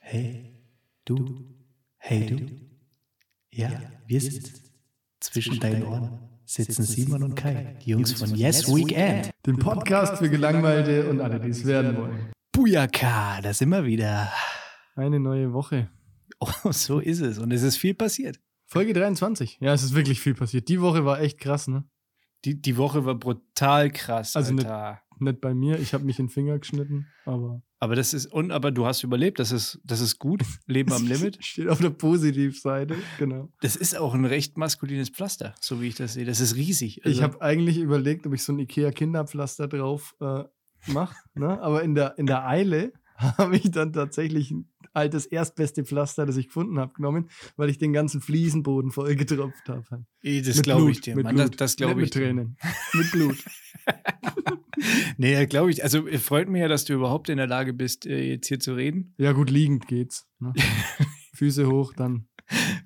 Hey, du, hey du. Ja, wir sind zwischen deinen Ohren sitzen Simon und Kai, die Jungs von Yes Weekend. Den Podcast für Gelangweilte und alle, die es werden wollen. Bujaka, da sind wir wieder. Eine neue Woche. Oh, so ist es. Und es ist viel passiert. Folge 23. Ja, es ist wirklich viel passiert. Die Woche war echt krass, ne? Die, die Woche war brutal krass, Also nicht, Alter. nicht bei mir. Ich habe mich in den Finger geschnitten, aber. Aber das ist, und aber du hast überlebt, das ist, das ist gut. Leben am Limit. Steht auf der Positivseite, genau. Das ist auch ein recht maskulines Pflaster, so wie ich das sehe. Das ist riesig. Ich Also- habe eigentlich überlegt, ob ich so ein Ikea-Kinderpflaster drauf äh, mache, ne? aber in der, in der Eile habe ich dann tatsächlich ein altes erstbeste Pflaster, das ich gefunden habe, genommen, weil ich den ganzen Fliesenboden voll getropft habe. Eh, das glaube ich dir. mit Mann, das Blut. das glaube ich. dir. Mit Tränen. mit Blut. Nee, glaube ich. Also äh, freut mich ja, dass du überhaupt in der Lage bist, äh, jetzt hier zu reden. Ja, gut, liegend geht's. Ne? Füße hoch, dann.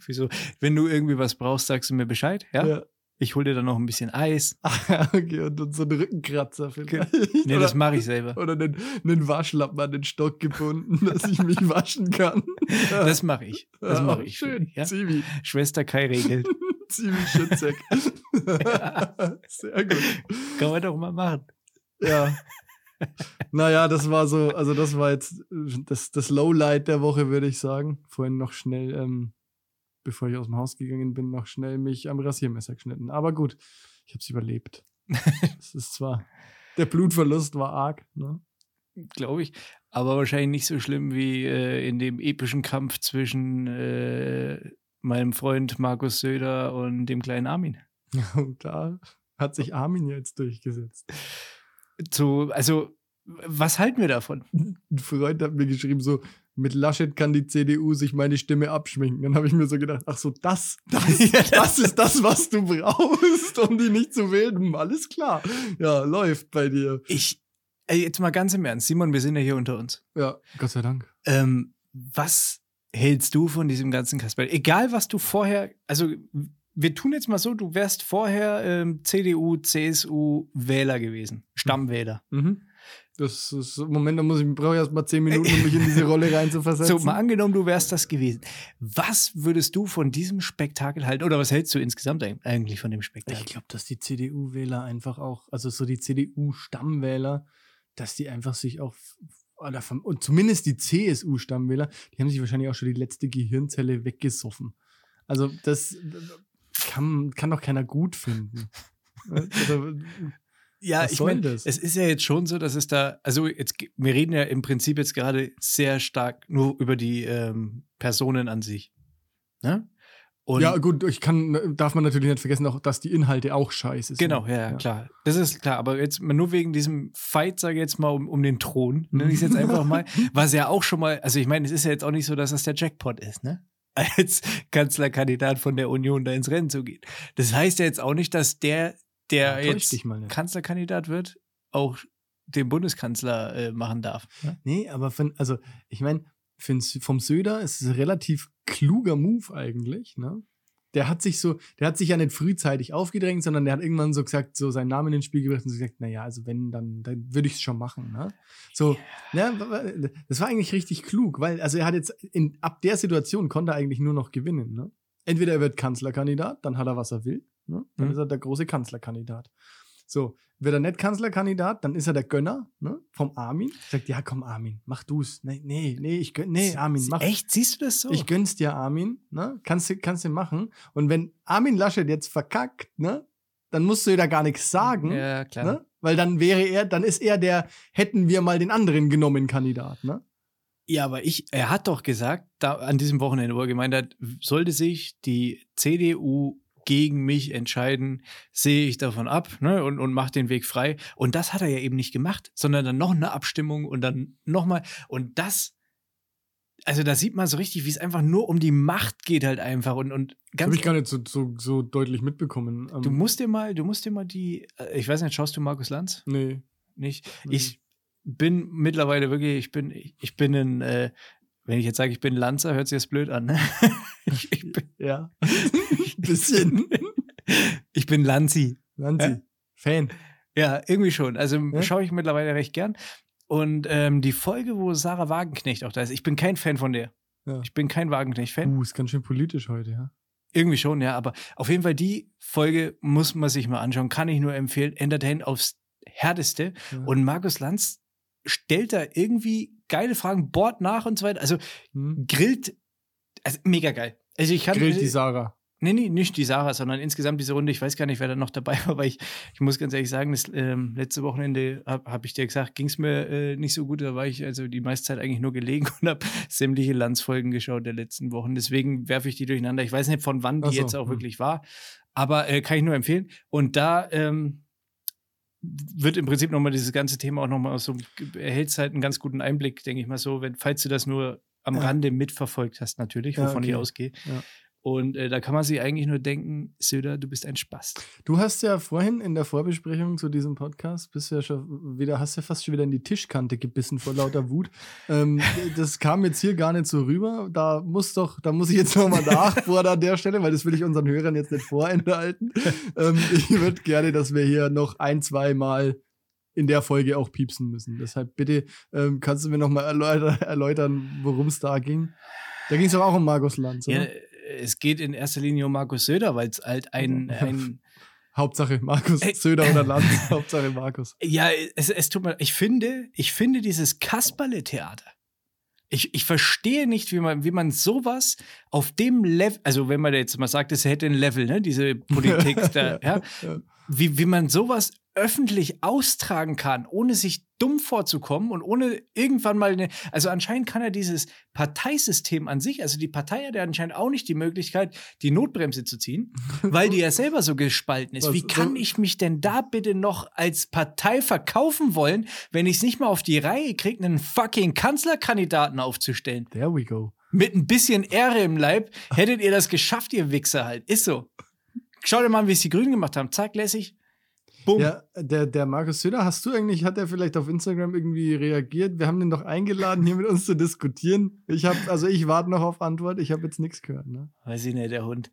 Wieso? Wenn du irgendwie was brauchst, sagst du mir Bescheid. Ja. Ja. Ich hole dir dann noch ein bisschen Eis. okay, und, und so einen Rückenkratzer vielleicht. Nee, oder, das mache ich selber. oder einen, einen Waschlappen an den Stock gebunden, dass ich mich waschen kann. Das mache ich. Das Ja, mache ich. Schön. Ja? Zivi. Schwester Kai regelt. Zivi Schützek. Sehr gut. Kann man doch mal machen. Ja. Naja, das war so, also das war jetzt das, das Lowlight der Woche, würde ich sagen. Vorhin noch schnell, ähm, bevor ich aus dem Haus gegangen bin, noch schnell mich am Rasiermesser geschnitten. Aber gut, ich habe es überlebt. Es ist zwar, der Blutverlust war arg, ne? Glaube ich. Aber wahrscheinlich nicht so schlimm wie äh, in dem epischen Kampf zwischen äh, meinem Freund Markus Söder und dem kleinen Armin. Und da hat sich Armin jetzt durchgesetzt. Zu, also, was halten wir davon? Ein Freund hat mir geschrieben, so, mit Laschet kann die CDU sich meine Stimme abschminken. Dann habe ich mir so gedacht, ach so, das, das, das ist das, was du brauchst, um die nicht zu wählen. Alles klar. Ja, läuft bei dir. Ich, ey, jetzt mal ganz im Ernst, Simon, wir sind ja hier unter uns. Ja, Gott sei Dank. Ähm, was hältst du von diesem ganzen Kasperl? Egal, was du vorher, also wir tun jetzt mal so, du wärst vorher ähm, CDU, CSU Wähler gewesen, Stammwähler. Mhm. Das ist, Moment, da muss ich, brauche ich erst mal zehn Minuten, um mich in diese Rolle reinzuversetzen. So, mal angenommen, du wärst das gewesen. Was würdest du von diesem Spektakel halten? Oder was hältst du insgesamt eig- eigentlich von dem Spektakel? Ich glaube, dass die CDU-Wähler einfach auch, also so die CDU-Stammwähler, dass die einfach sich auch, oder vom, und zumindest die CSU-Stammwähler, die haben sich wahrscheinlich auch schon die letzte Gehirnzelle weggesoffen. Also das kann, kann doch keiner gut finden. Oder, Ja, Was ich meine, es ist ja jetzt schon so, dass es da, also jetzt, wir reden ja im Prinzip jetzt gerade sehr stark nur über die ähm, Personen an sich. Ne? Und ja, gut, ich kann, darf man natürlich nicht vergessen, auch, dass die Inhalte auch scheiße sind. Genau, ja, ja, klar. Das ist klar. Aber jetzt nur wegen diesem Fight, sage ich jetzt mal, um, um den Thron, nenne ich es jetzt einfach mal, was ja auch schon mal, also ich meine, es ist ja jetzt auch nicht so, dass das der Jackpot ist, ne? Als Kanzlerkandidat von der Union da ins Rennen zu gehen. Das heißt ja jetzt auch nicht, dass der, der Ja, jetzt mal. Kanzlerkandidat wird, auch den Bundeskanzler äh, machen darf. Ne? Nee, aber von, also ich meine, vom Söder ist es ein relativ kluger Move eigentlich, ne? Der hat sich so, der hat sich ja nicht frühzeitig aufgedrängt, sondern der hat irgendwann so gesagt, so seinen Namen ins Spiel gebracht und so gesagt, naja, also wenn, dann, dann würde ich es schon machen, ne? So, ja, das war eigentlich richtig klug, weil, also er hat jetzt, in, ab der Situation konnte er eigentlich nur noch gewinnen, ne? Entweder er wird Kanzlerkandidat, dann hat er, was er will, ne? Dann Mhm. ist er der große Kanzlerkandidat. So, wird er nicht Kanzlerkandidat, dann ist er der Gönner ne, vom Armin. Sagt, ja, komm, Armin, mach du's. Nee, nee, nee, ich gönn, nee, Armin, mach. Echt? Siehst du das so? Ich gönn's dir, Armin. Ne? Kannst du kannst du machen. Und wenn Armin Laschet jetzt verkackt, ne, dann musst du da gar nichts sagen. ja, klar. Ne? Weil dann wäre er, dann ist er der, hätten wir mal den anderen genommen, Kandidat. Ne? Ja, aber ich, er hat doch gesagt, da an diesem Wochenende, wo er gemeint hat, sollte sich die CDU gegen mich entscheiden, sehe ich davon ab ne, und, und mache den Weg frei. Und das hat er ja eben nicht gemacht, sondern dann noch eine Abstimmung und dann nochmal. Und das, also da sieht man so richtig, wie es einfach nur um die Macht geht halt einfach. Und, und ganz habe ich gar nicht so, so, so deutlich mitbekommen. Ähm, Du musst dir mal, du musst dir mal die, äh, ich weiß nicht, schaust du Markus Lanz? Nee. Nicht? Nee. Ich bin mittlerweile wirklich, ich bin, ich, ich bin ein, äh, wenn ich jetzt sage, ich bin Lanzer, hört sich das blöd an, ne? ich, ich bin, Ja. Ein bisschen. Ich bin Lanzi. Lanzi. Ja? Fan. Ja, irgendwie schon. Also Ja? schaue ich mittlerweile recht gern. Und ähm, die Folge, wo Sarah Wagenknecht auch da ist, ich bin kein Fan von der. Ja. Ich bin kein Wagenknecht-Fan. Uh, ist ganz schön politisch heute, ja. Irgendwie schon, ja. Aber auf jeden Fall, die Folge muss man sich mal anschauen. Kann ich nur empfehlen. Entertain aufs Härteste. Ja. Und Markus Lanz stellt da irgendwie geile Fragen, bohrt nach und so weiter. Also Hm? grillt, also mega geil. Also ich kann Grillt die Sarah. Nee, nee, nicht die Sarah, sondern insgesamt diese Runde. Ich weiß gar nicht, wer da noch dabei war, weil ich, ich muss ganz ehrlich sagen, das ähm, letzte Wochenende habe hab ich dir gesagt, ging es mir äh, nicht so gut. Da war ich also die meiste Zeit eigentlich nur gelegen und habe sämtliche Landsfolgen geschaut der letzten Wochen. Deswegen werfe ich die durcheinander. Ich weiß nicht, von wann die so, jetzt auch hm. wirklich war, aber äh, kann ich nur empfehlen. Und da ähm, wird im Prinzip nochmal dieses ganze Thema auch nochmal so, erhält halt einen ganz guten Einblick, denke ich mal so, wenn, falls du das nur am Ja. Rande mitverfolgt hast, natürlich, wovon ich okay. ausgehe. Ja. Und äh, da kann man sich eigentlich nur denken, Söder, du bist ein Spast. Du hast ja vorhin in der Vorbesprechung zu diesem Podcast, bist du ja schon wieder, hast ja fast schon wieder in die Tischkante gebissen vor lauter Wut. ähm, das kam jetzt hier gar nicht so rüber. Da muss doch, da muss ich jetzt nochmal nachbohren an der Stelle, weil das will ich unseren Hörern jetzt nicht vorenthalten. ähm, ich würde gerne, dass wir hier noch ein, zwei Mal in der Folge auch piepsen müssen. Deshalb bitte, ähm, kannst du mir nochmal erläutern, erläutern worum es da ging? Da ging es doch auch um Markus Lanz, Ja, oder? es geht in erster Linie um Markus Söder, weil es halt ein, ein Hauptsache Markus. Söder oder Lanz. Hauptsache Markus. ja, es, es tut mir, ich finde, ich finde dieses Kasperle-Theater. Ich, ich verstehe nicht, wie man, wie man sowas auf dem Level, also wenn man jetzt mal sagt, es hätte ein Level, ne, diese Politik da, ja, Ja. Wie, wie man sowas öffentlich austragen kann, ohne sich dumm vorzukommen und ohne irgendwann mal eine. Also anscheinend kann er dieses Parteisystem an sich, also die Partei hat ja anscheinend auch nicht die Möglichkeit, die Notbremse zu ziehen, weil die ja selber so gespalten ist. Wie kann so- ich mich denn da bitte noch als Partei verkaufen wollen, wenn ich es nicht mal auf die Reihe kriege, einen fucking Kanzlerkandidaten aufzustellen? There we go. Mit ein bisschen Ehre im Leib hättet ihr das geschafft, ihr Wichser halt. Ist so. Schau dir mal an, wie es die Grünen gemacht haben. Zack, lässig. Bumm. Ja, der, der Markus Söder, hast du eigentlich, hat er vielleicht auf Instagram irgendwie reagiert? Wir haben den doch eingeladen, hier mit uns zu diskutieren. Ich habe, also ich warte noch auf Antwort, ich habe jetzt nichts gehört. Ne? Weiß ich nicht, der Hund.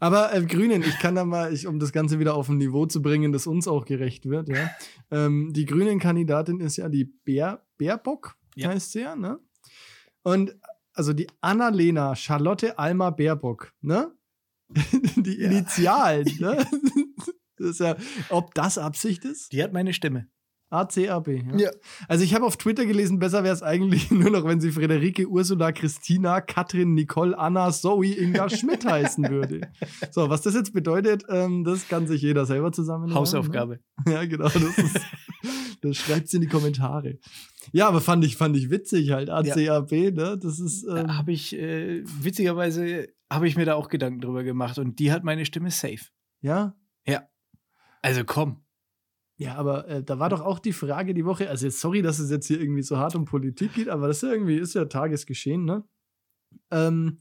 Aber äh, Grünen, ich kann da mal, ich, um das Ganze wieder auf ein Niveau zu bringen, das uns auch gerecht wird, ja. Ähm, die Grünen-Kandidatin ist ja die Bär, Baerbock, Ja. heißt sie ja, ne? Und also die Annalena Charlotte Alma Baerbock, ne? die Ja. Initialen, ne? Das ist ja, ob das Absicht ist? Die hat meine Stimme. ACAB. Ja. Ja. Also ich habe auf Twitter gelesen, besser wäre es eigentlich nur noch, wenn sie Friederike, Ursula, Christina, Katrin, Nicole, Anna, Zoe, Inga Schmidt heißen würde. So, was das jetzt bedeutet, ähm, das kann sich jeder selber zusammen. Hausaufgabe. Ja, genau. Das, ist, das schreibt in die Kommentare. Ja, aber fand ich, fand ich witzig halt. ACAB, ne? Das ist. Ähm, Da habe ich, äh, witzigerweise, habe ich mir da auch Gedanken drüber gemacht und die hat meine Stimme safe. ja. Also komm. Ja, aber äh, da war doch auch die Frage die Woche, also jetzt sorry, dass es jetzt hier irgendwie so hart um Politik geht, aber das ist ja irgendwie, ist ja Tagesgeschehen, ne? Ähm,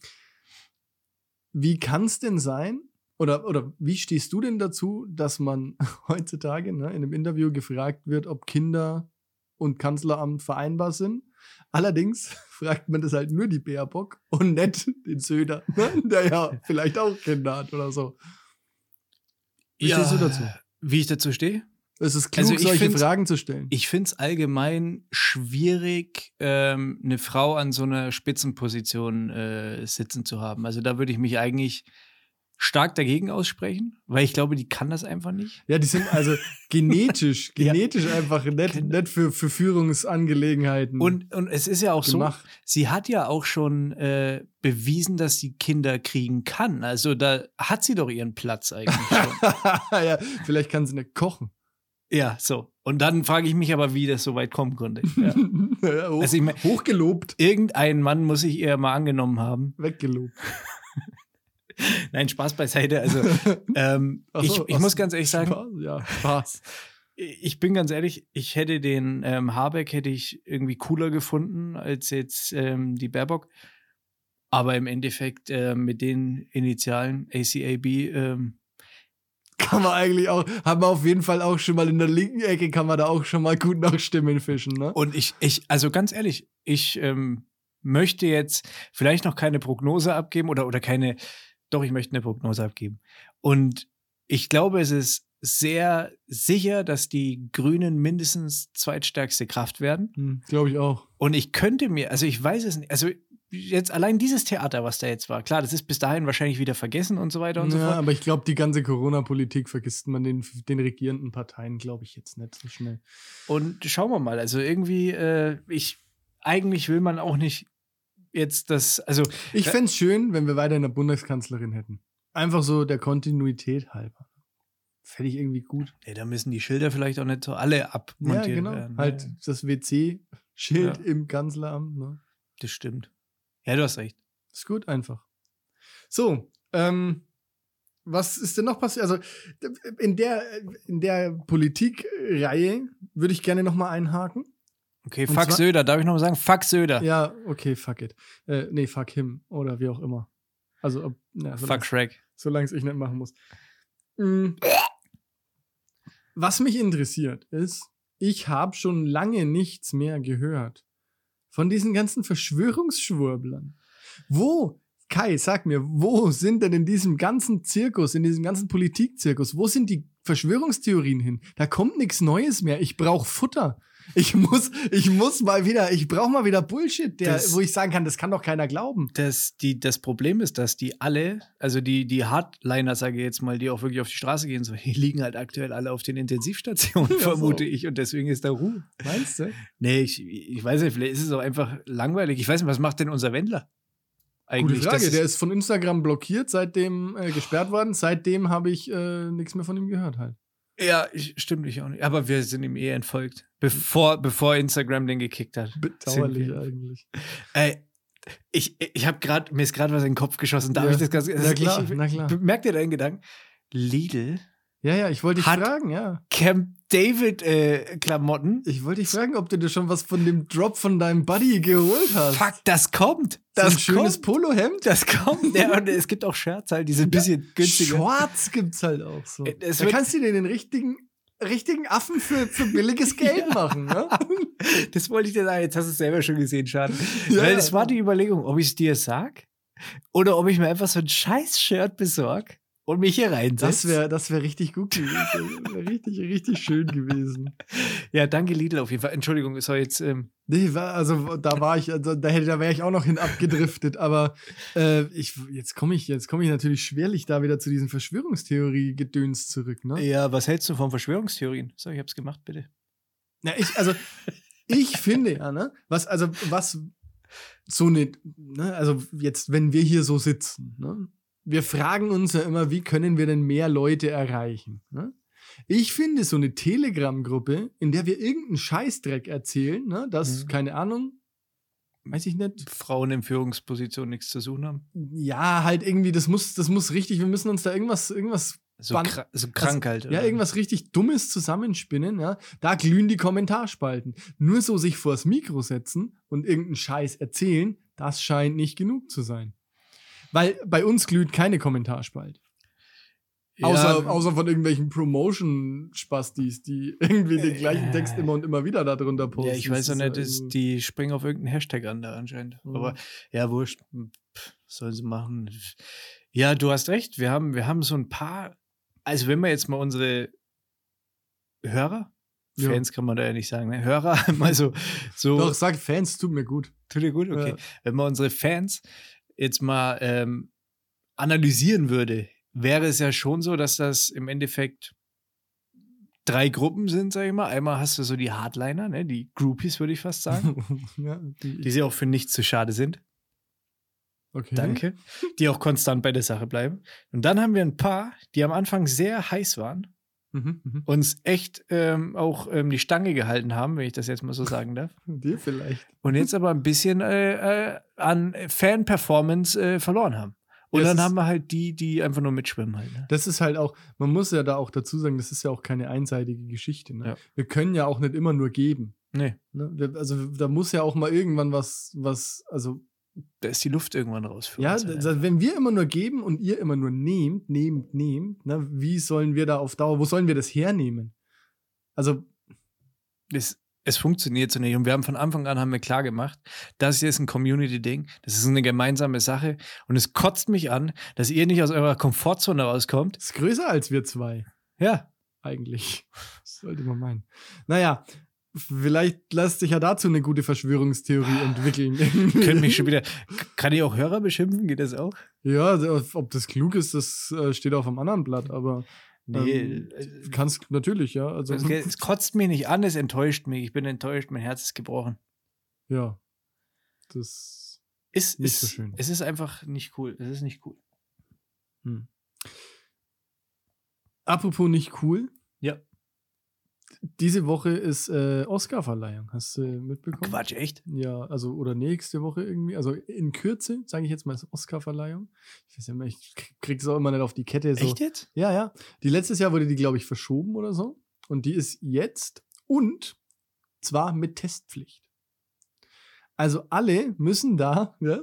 wie kann es denn sein, oder, oder wie stehst du denn dazu, dass man heutzutage ne, in einem Interview gefragt wird, ob Kinder und Kanzleramt vereinbar sind? Allerdings fragt man das halt nur die Baerbock und nicht den Söder, ne? der ja vielleicht auch Kinder hat oder so. Wie stehst du dazu? Wie ich dazu stehe? Es ist klug, Also solche Fragen zu stellen. Ich finde es allgemein schwierig, ähm, eine Frau an so einer Spitzenposition äh, sitzen zu haben. Also da würde ich mich eigentlich stark dagegen aussprechen, weil ich glaube, die kann das einfach nicht. Ja, die sind also genetisch, Ja. genetisch einfach nicht, Genau. nicht für, für Führungsangelegenheiten Und, und es ist ja auch so, gemacht. sie hat ja auch schon äh, bewiesen, dass sie Kinder kriegen kann. Also da hat sie doch ihren Platz eigentlich schon. ja, vielleicht kann sie nicht kochen. ja, so. Und dann frage ich mich aber, wie das so weit kommen konnte. Ja. Ja, hoch, Also ich mein- hochgelobt, Irgendein Mann muss sich ihr mal angenommen haben. weggelobt. Nein, Spaß beiseite. Also ähm, ich, so, ich ach muss ganz ehrlich sagen, Spaß, ja, Spaß. ich bin ganz ehrlich, ich hätte den ähm, Habeck hätte ich irgendwie cooler gefunden als jetzt ähm, die Baerbock. Aber im Endeffekt äh, mit den Initialen ACAB, ähm, Kann man eigentlich auch, haben wir auf jeden Fall auch schon mal in der linken Ecke, kann man da auch schon mal gut nach Stimmen fischen, ne? und ich, ich, also ganz ehrlich, ich ähm, möchte jetzt vielleicht noch keine Prognose abgeben oder, oder keine, doch, ich möchte eine Prognose abgeben. Und ich glaube, es ist sehr sicher, dass die Grünen mindestens zweitstärkste Kraft werden. Hm, Glaube ich auch. Und ich könnte mir, also ich weiß es nicht, also jetzt allein dieses Theater, was da jetzt war, klar, das ist bis dahin wahrscheinlich wieder vergessen und so weiter und so ja, fort. aber ich glaube, die ganze Corona-Politik vergisst man den, den regierenden Parteien, glaube ich, jetzt nicht so schnell. Und schauen wir mal, also irgendwie, äh, ich, eigentlich will man auch nicht jetzt das, also Ich Ja. fände es schön, wenn wir weiter eine Bundeskanzlerin hätten. Einfach so der Kontinuität halber. Fände ich irgendwie gut. ja, da müssen die Schilder vielleicht auch nicht so alle Ja, abmontiert genau. werden. Halt Ja, das WC-Schild Ja. im Kanzleramt. Ne? das stimmt. Ja, du hast recht. Ist gut, einfach. So, ähm, was ist denn noch passiert? Also in der, in der Politikreihe würde ich gerne noch mal einhaken. Okay, Und fuck zwar- Söder, darf ich noch mal sagen? Fuck Söder. Ja, okay, fuck it. Äh, nee, fuck him oder wie auch immer. Also, ob, ja, fuck Shrek. solange es ich nicht machen muss. Mm. Was mich interessiert ist, ich habe schon lange nichts mehr gehört von diesen ganzen Verschwörungsschwurblern. Wo, Kai, sag mir, wo sind denn in diesem ganzen Zirkus, in diesem ganzen Politikzirkus, wo sind die Verschwörungstheorien hin? Da kommt nichts Neues mehr. Ich brauche Futter. Ich muss, ich muss mal wieder, ich brauche mal wieder Bullshit, der, Das- wo ich sagen kann, das kann doch keiner glauben. Das, die, das Problem ist, dass die alle, also die, die Hardliner, sage ich jetzt mal, die auch wirklich auf die Straße gehen, so, die liegen halt aktuell alle auf den Intensivstationen, Ja, so. vermute ich. Und deswegen ist da Ruhe. Meinst du? Nee, ich, ich weiß nicht, vielleicht ist es auch einfach langweilig. Ich weiß nicht, was macht denn unser Wendler? Gute Eigentlich, Frage. Das Der ist von Instagram blockiert, seitdem äh, gesperrt worden. Seitdem habe ich äh, nichts mehr von ihm gehört halt. Ja, ich, stimmt ich auch nicht. Aber wir sind ihm eh entfolgt. Bevor, bevor Instagram den gekickt hat. Bedauerlich eigentlich. Ey, ich, ich habe gerade, mir ist gerade was in den Kopf geschossen. Darf Ja. ich das ganz Na klar, ich, na klar. Merkt ihr deinen Gedanken? Lidl, Ja, ja, ich wollte dich Hat- fragen, ja. Camp David äh, Klamotten. Ich wollte dich fragen, ob du dir schon was von dem Drop von deinem Buddy geholt hast. Fuck, das kommt. So Das ein schönes. Polohemd. Das kommt. Ja, und es gibt auch Shirts halt, die sind ein bisschen günstiger. Schwarz gibt's halt auch so. Äh, es da wird- kannst du dir den richtigen, richtigen Affen für, für billiges Geld machen, ne? Das wollte ich dir sagen. Jetzt hast du es selber schon gesehen, Schade. Ja. Weil das war die Überlegung, ob ich es dir sag oder ob ich mir einfach so ein scheiß Shirt besorg und mich hier reinsetze. Das wäre das wär richtig gut gewesen. Richtig, richtig schön gewesen. Ja, danke Lidl auf jeden Fall. Entschuldigung, es soll jetzt. Ähm, Nee, war, also da war ich, also, da hätte, da wäre ich auch noch hin abgedriftet, aber äh, ich, jetzt komme ich, jetzt komme ich natürlich schwerlich da wieder zu diesen Verschwörungstheorie-Gedöns zurück, ne? ja, was hältst du von Verschwörungstheorien? So, ich hab's gemacht, bitte. Na, ich, also, ich finde ja, ne, was, also, was so eine, ne, also jetzt, wenn wir hier so sitzen, ne, wir fragen uns ja immer, wie können wir denn mehr Leute erreichen, ne? Ich finde so eine Telegram-Gruppe, in der wir irgendeinen Scheißdreck erzählen, ne, dass, Mhm. keine Ahnung, weiß ich nicht, Frauen in Führungspositionen nichts zu suchen haben. ja, halt irgendwie, das muss, das muss richtig, wir müssen uns da irgendwas, irgendwas So, kra so krank halt. Ja, irgendwas richtig Dummes zusammenspinnen, ja. Da glühen die Kommentarspalten. Nur so sich vors Mikro setzen und irgendeinen Scheiß erzählen, das scheint nicht genug zu sein. Weil bei uns glüht keine Kommentarspalte. Ja, Außer, außer von irgendwelchen Promotion-Spastis, die irgendwie den gleichen Äh. Text immer und immer wieder darunter posten. Ja, ich weiß auch nicht, ist das, die springen auf irgendeinen Hashtag an da anscheinend. Mhm. Aber ja, wurscht. Pff, sollen sie machen. Ja, du hast recht. Wir haben, wir haben so ein paar. Also, wenn wir jetzt mal unsere Hörer, Ja. Fans kann man da ja nicht sagen, ne? Hörer, mal so, so Doch, sag Fans, tut mir gut. tut dir gut, okay. Ja. Wenn man unsere Fans jetzt mal ähm, analysieren würde, wäre es ja schon so, dass das im Endeffekt drei Gruppen sind, sag ich mal. Einmal hast du so die Hardliner, ne? die Groupies, würde ich fast sagen. ja, die, die sie auch für nichts zu schade sind. okay. Danke. Die auch konstant bei der Sache bleiben. Und dann haben wir ein paar, die am Anfang sehr heiß waren, Mhm, mhm. uns echt ähm, auch ähm, die Stange gehalten haben, wenn ich das jetzt mal so sagen darf. Dir vielleicht. Und jetzt aber ein bisschen äh, äh, an Fan-Performance äh, verloren haben. Und Ja, es dann haben wir halt die, die einfach nur mitschwimmen halt. Ne? Das ist halt auch, man muss ja da auch dazu sagen, das ist ja auch keine einseitige Geschichte. Ne? Ja. Wir können ja auch nicht immer nur geben. Nee, Ne? Also da muss ja auch mal irgendwann was, was, also da ist die Luft irgendwann raus für ja, uns. also, wenn wir immer nur geben und ihr immer nur nehmt, nehmt, nehmt, ne? wie sollen wir da auf Dauer, wo sollen wir das hernehmen? Also, das, es funktioniert so nicht. Und wir haben von Anfang an haben wir klar gemacht, das hier ist ein Community-Ding, das ist eine gemeinsame Sache. Und es kotzt mich an, dass ihr nicht aus eurer Komfortzone rauskommt. Ist größer als wir zwei, Ja, eigentlich. Das sollte man meinen. Naja, vielleicht lässt sich ja dazu eine gute Verschwörungstheorie entwickeln. können mich schon wieder. Kann ich auch Hörer beschimpfen? Geht das auch? Ja, also, ob das klug ist, das äh, steht auf einem anderen Blatt, aber ähm, äh, kannst natürlich, ja. Also, es, es kotzt mich nicht an, es enttäuscht mich. Ich bin enttäuscht, mein Herz ist gebrochen. ja. Das. Es Nicht ist, so schön. Es ist einfach nicht cool. Es ist nicht cool. Hm. Apropos nicht cool. Ja. Diese Woche ist äh, Oscar-Verleihung. Hast du mitbekommen? Quatsch, echt? Ja, also oder nächste Woche irgendwie. Also in Kürze, sage ich jetzt mal, ist Oscar-Verleihung. Ich weiß ja immer, ich krieg- es auch immer nicht auf die Kette. So. Echt jetzt? Ja, ja. Die letztes Jahr wurde die, glaube ich, verschoben oder so. Und die ist jetzt und zwar mit Testpflicht. Also alle müssen da ja,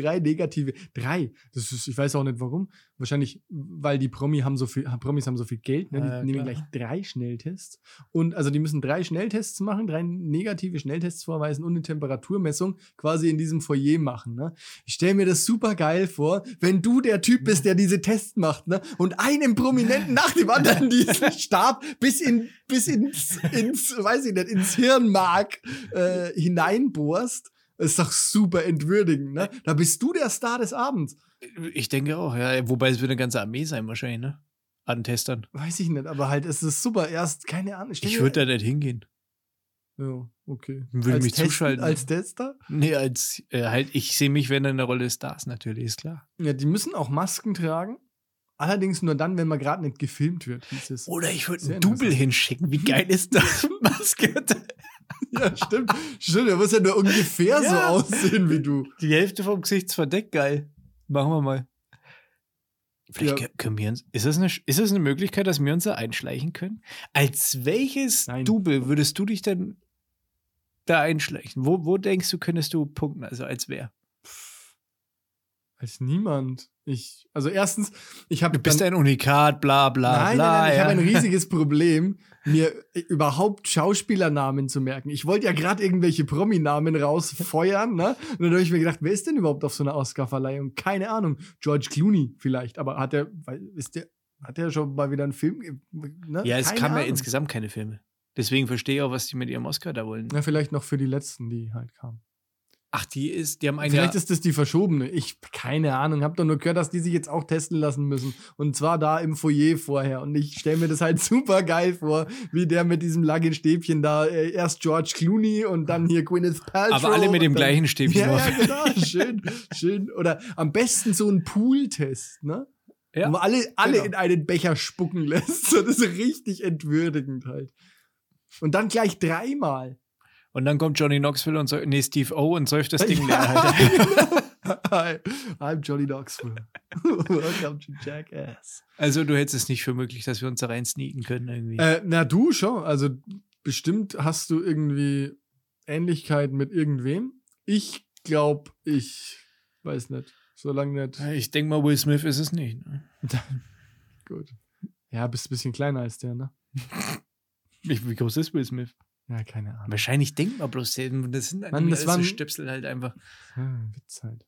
drei negative, drei. Das ist, ich weiß auch nicht warum. Wahrscheinlich, weil die Promi haben so viel, Promis haben so viel Geld, ne? die Ja, nehmen klar. gleich drei Schnelltests. Und also die müssen drei Schnelltests machen, drei negative Schnelltests vorweisen und eine Temperaturmessung quasi in diesem Foyer machen. Ne? Ich stelle mir das super geil vor, wenn du der Typ bist, der diese Tests macht, ne? Und einem Prominenten nach dem anderen diesen Stab bis in bis ins, ins weiß ich nicht, ins Hirnmark äh, hineinbohrst. Das ist doch super entwürdigend, ne? Da bist du der Star des Abends. Ich denke auch, ja. Wobei es wird eine ganze Armee sein, wahrscheinlich, ne? An Testern. Weiß ich nicht, aber halt, es ist super. Erst, keine Ahnung. Ich würde da nicht hingehen. Ja, okay. Würde als mich Testen- zuschalten. Als Tester? Nee, als äh, halt, ich sehe mich, wenn er in der Rolle des Stars, natürlich, ist klar. Ja, die müssen auch Masken tragen. Allerdings nur dann, wenn man gerade nicht gefilmt wird, hieß es. Oder ich würde einen Double hinschicken. Wie geil ist das? Maske. Ja, stimmt. Stimmt, er muss ja nur ungefähr so Ja. aussehen wie du. Die Hälfte vom Gesicht verdeckt, geil. Machen wir mal. Vielleicht Ja. kö- können wir uns. Ist das, eine, ist das eine Möglichkeit, dass wir uns da einschleichen können? Als welches Nein. Double würdest du dich denn da einschleichen? Wo, wo denkst du, könntest du punkten? Also als wer? Als niemand. Ich, also erstens, ich habe Du bist ein Unikat, bla bla Nein, bla. nein, nein, ich ja. habe ein riesiges Problem, mir überhaupt Schauspielernamen zu merken. Ich wollte ja gerade irgendwelche Prominamen rausfeuern, ne? Und dann habe ich mir gedacht, wer ist denn überhaupt auf so einer Oscarverleihung? Keine Ahnung. George Clooney vielleicht, aber hat er, weil- ist der, hat er schon mal wieder einen Film? Ne? Ja, es kamen ja insgesamt keine Filme. Deswegen verstehe ich auch, was die mit ihrem Oscar da wollen. Na, vielleicht noch für die letzten, die halt kamen. Ach, die ist, die haben ein Vielleicht ist das die verschobene. Ich, keine Ahnung, hab doch nur gehört, dass die sich jetzt auch testen lassen müssen. Und zwar da im Foyer vorher. Und ich stelle mir das halt super geil vor, wie der mit diesem langen Stäbchen da, äh, erst George Clooney und dann hier Gwyneth Paltrow. aber alle mit dem dann, gleichen Stäbchen. Ja, ja, genau. Schön, schön. Oder am besten so ein Pool-Test, ne? Ja, Wo man alle, alle genau. in einen Becher spucken lässt. So, das ist richtig entwürdigend halt. Und dann gleich dreimal. Und dann kommt Johnny Knoxville und so, nee, Steve O und säuft das Ding leer. Halt. Hi, I'm Johnny Knoxville. Welcome to Jackass. Also du hättest es nicht für möglich, dass wir uns da rein sneaken können irgendwie. Äh, na, du schon. Also, bestimmt hast du irgendwie Ähnlichkeit mit irgendwem. Ich glaube, ich weiß nicht. Solange nicht. ich denke mal, Will Smith ist es nicht. Ne? Gut. Ja, bist ein bisschen kleiner als der, ne? Wie groß ist Will Smith? Ja, keine Ahnung. Wahrscheinlich denkt man bloß, das sind Mann, das alles so waren- Stöpsel halt einfach. Hm, Witz halt.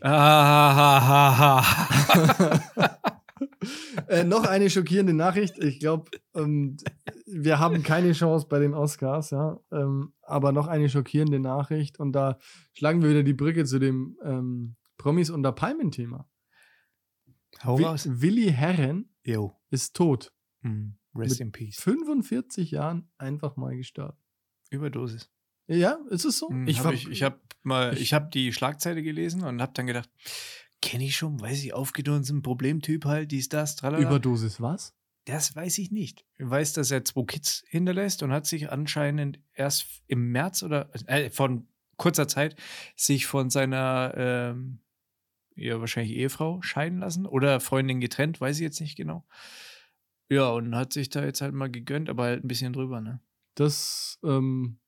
Ah, äh, noch eine schockierende Nachricht. Ich glaube, ähm, wir haben keine Chance bei den Oscars, ja. Ähm, aber noch eine schockierende Nachricht. Und da schlagen wir wieder die Brücke zu dem ähm, Promis unter Palmen-Thema. Hau. Willi Herren Yo. ist tot. Hm, Rest in Peace. 45 Jahren einfach mal gestorben. Überdosis. Ja, ist es so? Hm, ich habe ich, ich hab mal, ich- ich habe die Schlagzeile gelesen und habe dann gedacht, kenne ich schon, weiß ich, aufgedunsen, Problemtyp halt, dies, das, tralala. Überdosis was? Das weiß ich nicht. Ich weiß, dass er zwei Kids hinterlässt und hat sich anscheinend erst im März oder äh, von kurzer Zeit sich von seiner ähm, ja, wahrscheinlich Ehefrau scheiden lassen oder Freundin getrennt, weiß ich jetzt nicht genau. Ja, und hat sich da jetzt halt mal gegönnt, aber halt ein bisschen drüber, ne? Das ähm,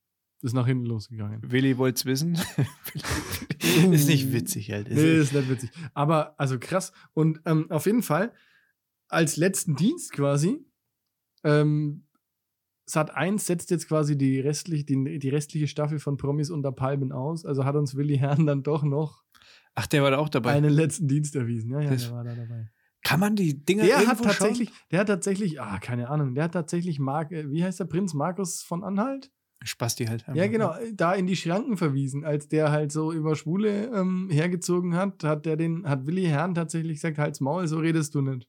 ist nach hinten losgegangen. Willi wollte es wissen. ist nicht witzig halt. Ist Nee, ist nicht witzig. Aber, also krass. Und ähm, auf jeden Fall, als letzten Dienst quasi, ähm, Sat 1 setzt jetzt quasi die restliche, die, die restliche Staffel von Promis unter Palmen aus. Also hat uns Willi Herrn dann doch noch Ach, der war da auch dabei. einen letzten Dienst erwiesen. Ja, ja, Das- der war da dabei. Kann man die Dinger Der hat irgendwo tatsächlich, der hat tatsächlich, ah, keine Ahnung, der hat tatsächlich, Mark, äh, wie heißt der Prinz Markus von Anhalt? schauen? Spasti halt. Ja, genau, da in die Schranken verwiesen. Als der halt so über Schwule ähm, hergezogen hat, hat der den, hat Willi Herrn tatsächlich gesagt, halt's Maul, so redest du nicht.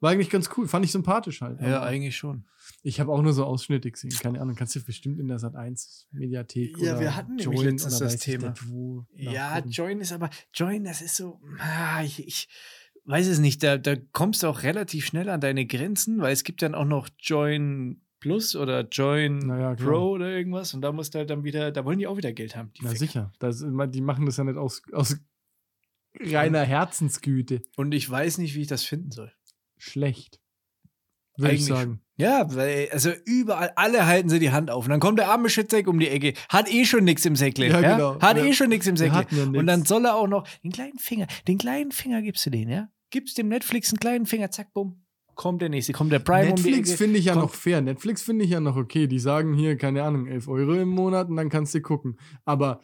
War eigentlich ganz cool, fand ich sympathisch halt. Ja, Aber eigentlich schon. ich habe auch nur so Ausschnitte gesehen, keine Ahnung, kannst du bestimmt in der Sat 1 Mediathek Ja, wir hatten nämlich Join letztens oder das Thema. Ja. Join ist aber, Join, das ist so, ah, ich, ich weiß es nicht, da, da kommst du auch relativ schnell an deine Grenzen, weil es gibt dann auch noch Join Plus oder Join Naja. Pro oder irgendwas und da musst du halt dann wieder, da wollen die auch wieder Geld haben. Die Na Ficker. sicher, das, die machen das ja nicht aus, aus reiner Herzensgüte. Und ich weiß nicht, wie ich das finden soll. Schlecht. Würde ich sagen. Ja, weil, also überall, alle halten sie die Hand auf. Und dann kommt der arme Schützeck um die Ecke. Hat eh schon nichts im Säckle. Ja, Ja, genau. Hat Ja. eh schon nichts im Säckle. Und dann soll er auch noch den kleinen Finger, den kleinen Finger gibst du den, ja? Gibst dem Netflix einen kleinen Finger, zack, bumm. Kommt der nächste, kommt der Prime um Netflix Ecke. finde ich ja kommt- noch fair. Netflix finde ich ja noch okay. Die sagen hier, keine Ahnung, 11 Euro im Monat und dann kannst du gucken. Aber,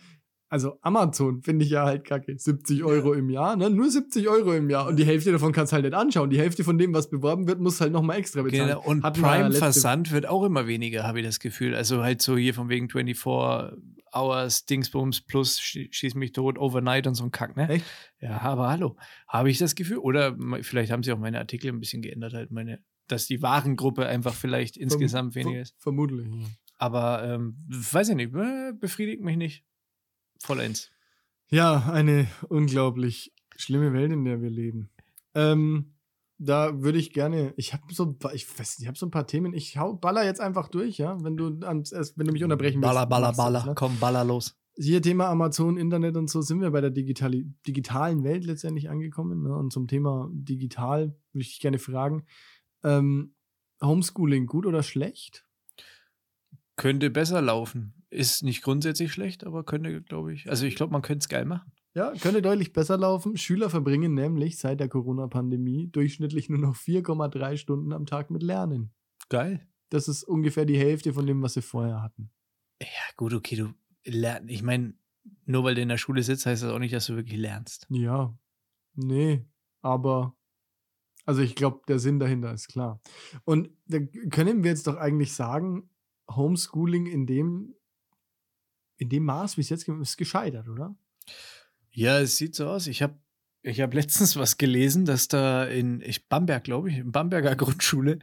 also Amazon finde ich ja halt kacke. 70 Euro im Jahr, ne? Nur 70 Euro im Jahr. Und die Hälfte davon kannst du halt nicht anschauen. Die Hälfte von dem, was beworben wird, musst du halt nochmal extra bezahlen. Genau. Und Prime-Versand wird auch immer weniger, habe ich das Gefühl. Also halt so hier von wegen 24 Hours, Dingsbums plus schie- Schieß mich tot, Overnight und so ein Kack, ne? Echt? Ja, aber hallo. Habe ich das Gefühl? Oder vielleicht haben sie auch meine Artikel ein bisschen geändert, halt meine, dass die Warengruppe einfach vielleicht insgesamt Verm- weniger ist. ver- Vermutlich. Ja. Aber ähm, weiß ich nicht, äh, befriedigt mich nicht. Vollends. Ja, eine unglaublich schlimme Welt, in der wir leben. Ähm, da würde ich gerne, ich habe so, ein paar- ich weiß nicht, ich habe so ein paar Themen. Ich hau, baller jetzt einfach durch, ja, wenn du wenn du mich unterbrechen willst. Baller, baller, baller. ne? Komm, baller los. Hier Thema Amazon, Internet und so sind wir bei der digitali digitalen Welt letztendlich angekommen. Ne? Und zum Thema digital würde ich dich gerne fragen: ähm, Homeschooling gut oder schlecht? Könnte besser laufen. Ist nicht grundsätzlich schlecht, aber könnte, glaube ich. Also ich glaube, man könnte es geil machen. Ja, könnte deutlich besser laufen. Schüler verbringen nämlich seit der Corona-Pandemie durchschnittlich nur noch 4,3 Stunden am Tag mit Lernen. Geil. Das ist ungefähr die Hälfte von dem, was sie vorher hatten. Ja, gut, okay, du lernst. Ich meine, nur weil du in der Schule sitzt, heißt das auch nicht, dass du wirklich lernst. Ja, nee, aber also ich glaube, der Sinn dahinter ist klar. Und da können wir jetzt doch eigentlich sagen, Homeschooling in dem, in dem Maß, wie es jetzt ist gescheitert, oder? Ja, es sieht so aus. Ich habe ich hab letztens was gelesen, dass da in ich, Bamberg, glaube ich, in Bamberger Grundschule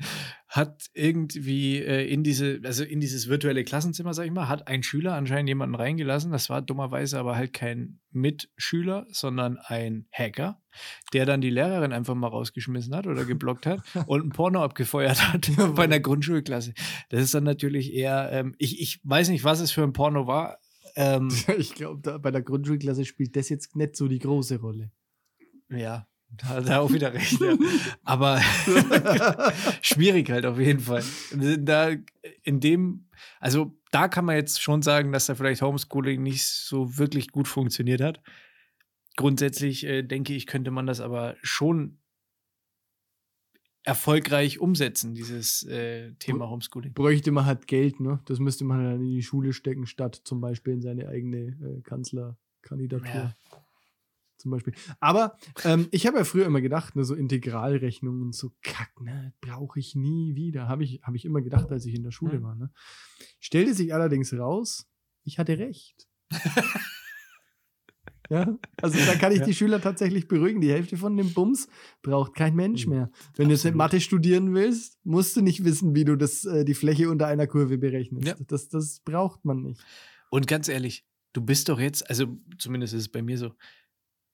hat irgendwie äh, in diese, also in dieses virtuelle Klassenzimmer, sag ich mal, hat ein Schüler anscheinend jemanden reingelassen. Das war dummerweise aber halt kein Mitschüler, sondern ein Hacker, der dann die Lehrerin einfach mal rausgeschmissen hat oder geblockt hat und ein Porno abgefeuert hat bei einer Grundschulklasse. Das ist dann natürlich eher, ähm, ich, ich weiß nicht, was es für ein Porno war. Ähm, Ich glaube, bei der Grundschulklasse spielt das jetzt nicht so die große Rolle. Ja, da hat er auch wieder recht. Ja. Aber schwierig halt auf jeden Fall. Da in dem, also da kann man jetzt schon sagen, dass da vielleicht Homeschooling nicht so wirklich gut funktioniert hat. Grundsätzlich äh, denke ich, könnte man das aber schon erfolgreich umsetzen, dieses äh, Thema Homeschooling. Bräuchte man halt Geld, ne? Das müsste man dann in die Schule stecken, statt zum Beispiel in seine eigene äh, Kanzlerkandidatur. Ja. Zum Beispiel. Aber ähm, ich habe ja früher immer gedacht, ne, so Integralrechnungen und so Kack, ne, brauche ich nie wieder. Habe ich, hab ich immer gedacht, als ich in der Schule war. Ne? Stellte sich allerdings raus, ich hatte recht. ja, also da kann ich Ja. die Schüler tatsächlich beruhigen. Die Hälfte von dem Bums braucht kein Mensch Mhm. mehr. Wenn du jetzt Absolut. Mathe studieren willst, musst du nicht wissen, wie du das, äh, die Fläche unter einer Kurve berechnest. Ja. Das, das braucht man nicht. Und ganz ehrlich, du bist doch jetzt, also zumindest ist es bei mir so,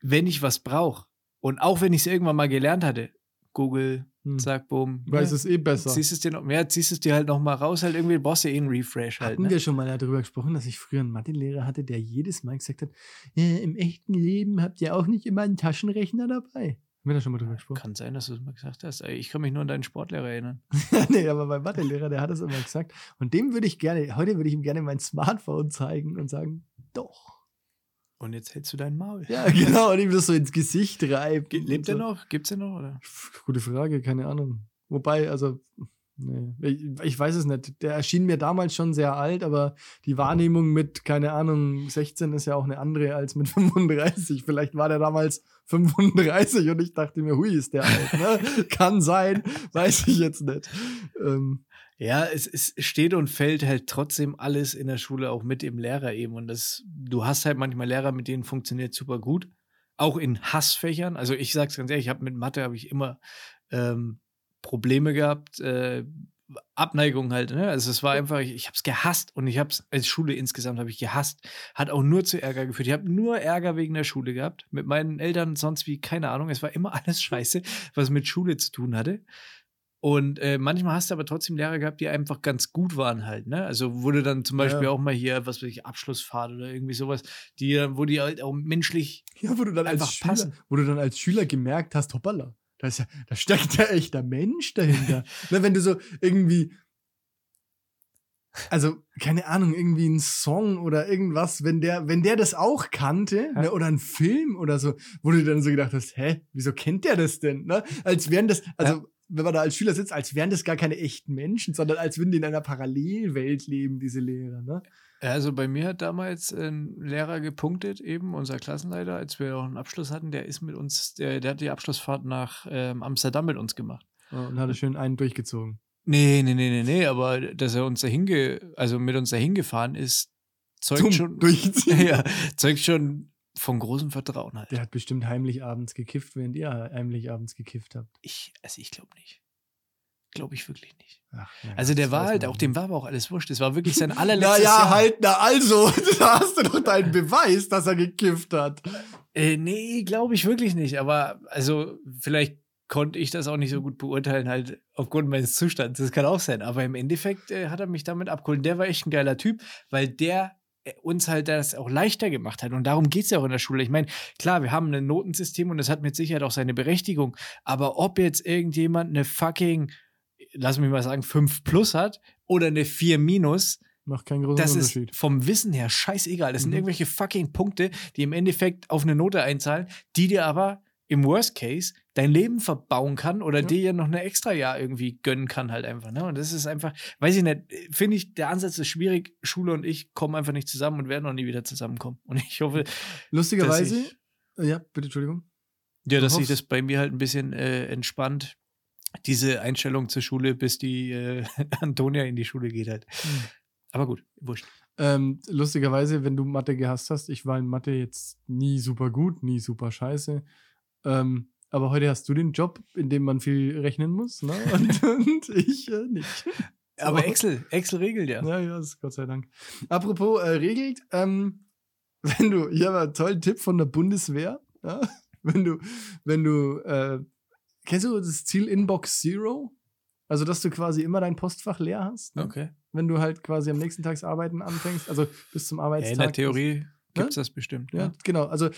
wenn ich was brauche und auch wenn ich es irgendwann mal gelernt hatte, Google, Hm. zack, boom. Weiß ja, es eh besser. Ziehst es dir noch mehr, ziehst es dir halt noch mal raus, halt irgendwie brauchst du eh einen Refresh halt. Hatten Ne? wir schon mal darüber gesprochen, dass ich früher einen Mathelehrer hatte, der jedes Mal gesagt hat, äh, im echten Leben habt ihr auch nicht immer einen Taschenrechner dabei. Haben wir da schon mal drüber gesprochen? Kann sein, dass du es mal gesagt hast. Ich kann mich nur an deinen Sportlehrer erinnern. nee, aber mein Mathelehrer, der hat das immer gesagt. Und dem würde ich gerne, heute würde ich ihm gerne mein Smartphone zeigen und sagen, doch. Und jetzt hältst du dein Maul. Ja, genau, und ihm das so ins Gesicht reibt. Lebt er so. noch? Gibt's den noch? Oder? Gute Frage, keine Ahnung. Wobei, also, Nee. Ich, ich weiß es nicht. Der erschien mir damals schon sehr alt, aber die Wahrnehmung mit, keine Ahnung, 16 ist ja auch eine andere als mit 35. Vielleicht war der damals 35 und ich dachte mir, hui, ist der alt. Ne? Kann sein, weiß ich jetzt nicht. Ähm, Ja, es, es steht und fällt halt trotzdem alles in der Schule auch mit dem Lehrer eben. Und das, du hast halt manchmal Lehrer, mit denen funktioniert super gut. Auch in Hassfächern. Also ich sag's ganz ehrlich, ich habe mit Mathe habe ich immer ähm, Probleme gehabt, äh, Abneigung halt. Ne? Also es war einfach, ich, ich habe es gehasst und ich habe es als Schule insgesamt habe ich gehasst. Hat auch nur zu Ärger geführt. Ich habe nur Ärger wegen der Schule gehabt. Mit meinen Eltern sonst wie keine Ahnung. Es war immer alles Scheiße, was mit Schule zu tun hatte. Und äh, manchmal hast du aber trotzdem Lehrer gehabt, die einfach ganz gut waren halt, ne? Also wurde dann zum Beispiel Ja. auch mal hier, was weiß ich, Abschlussfahrt oder irgendwie sowas, die wo die halt auch menschlich ja, wo du dann als Einfach Schüler, passen. wo du dann als Schüler gemerkt hast, hoppala, da, ist ja, da steckt ja echter Mensch dahinter. ne, wenn du so irgendwie, also keine Ahnung, irgendwie ein Song oder irgendwas, wenn der, wenn der das auch kannte, Ja. ne, oder ein Film oder so, wo du dann so gedacht hast, hä, wieso kennt der das denn? Ne? Als wären das, also wenn man da als Schüler sitzt, als wären das gar keine echten Menschen, sondern als würden die in einer Parallelwelt leben, diese Lehrer. Ne? Also bei mir hat damals ein Lehrer gepunktet, eben unser Klassenleiter, als wir auch einen Abschluss hatten, der ist mit uns, der, der hat die Abschlussfahrt nach ähm, Amsterdam mit uns gemacht. Und hat er schön einen durchgezogen. Nee, nee, nee, nee, nee, aber dass er uns dahin, ge also mit uns dahin gefahren ist, zeugt schon, Durchziehen. ja, zeugt schon von großem Vertrauen halt. Der hat bestimmt heimlich abends gekifft, während ihr heimlich abends gekifft habt. Ich, also ich glaube nicht. Glaube ich wirklich nicht. Ach, ja, Also der war halt, auch dem war aber auch alles wurscht. Das war wirklich sein allerletztes Na ja, Jahr. halt, na also, da hast du doch deinen Beweis, dass er gekifft hat. Äh, nee, glaube ich wirklich nicht. Aber also vielleicht konnte ich das auch nicht so gut beurteilen, halt aufgrund meines Zustands. Das kann auch sein. Aber im Endeffekt äh, hat er mich damit abgeholt. Der war echt ein geiler Typ, weil der uns halt das auch leichter gemacht hat. Und darum geht es ja auch in der Schule. Ich meine, klar, wir haben ein Notensystem und das hat mit Sicherheit auch seine Berechtigung. Aber ob jetzt irgendjemand eine fucking, lass mich mal sagen, 5 plus hat oder eine 4 minus, Macht keinen großen das ist Unterschied. vom Wissen her scheißegal. Das sind Mhm. irgendwelche fucking Punkte, die im Endeffekt auf eine Note einzahlen, die dir aber im Worst Case dein Leben verbauen kann oder Ja. dir ja noch eine extra Jahr irgendwie gönnen kann halt einfach. Ne? Und das ist einfach, weiß ich nicht, finde ich, der Ansatz ist schwierig. Schule und ich kommen einfach nicht zusammen und werden auch nie wieder zusammenkommen. Und ich hoffe, Lustigerweise, ich- ja, bitte, Entschuldigung. ja, dass sich das bei mir halt ein bisschen äh, entspannt, diese Einstellung zur Schule, bis die äh, Antonia in die Schule geht halt. Hm. Aber gut, wurscht. Ähm, lustigerweise, wenn du Mathe gehasst hast, ich war in Mathe jetzt nie super gut, nie super scheiße. Ähm, aber heute hast du den Job, in dem man viel rechnen muss, ne? Und, und ich äh, nicht. Aber So. Excel, Excel regelt ja. Ja, ja, ist Gott sei Dank. Apropos äh, regelt, ähm, wenn du, ich habe einen tollen Tipp von der Bundeswehr, ja? wenn du, wenn du, äh, kennst du das Ziel Inbox Zero? Also, dass du quasi immer dein Postfach leer hast, ne? Okay. wenn du halt quasi am nächsten Tag Arbeiten anfängst, also bis zum Ja, Arbeitstag. in der Theorie gibt es das bestimmt. Ja, Ja. genau. Also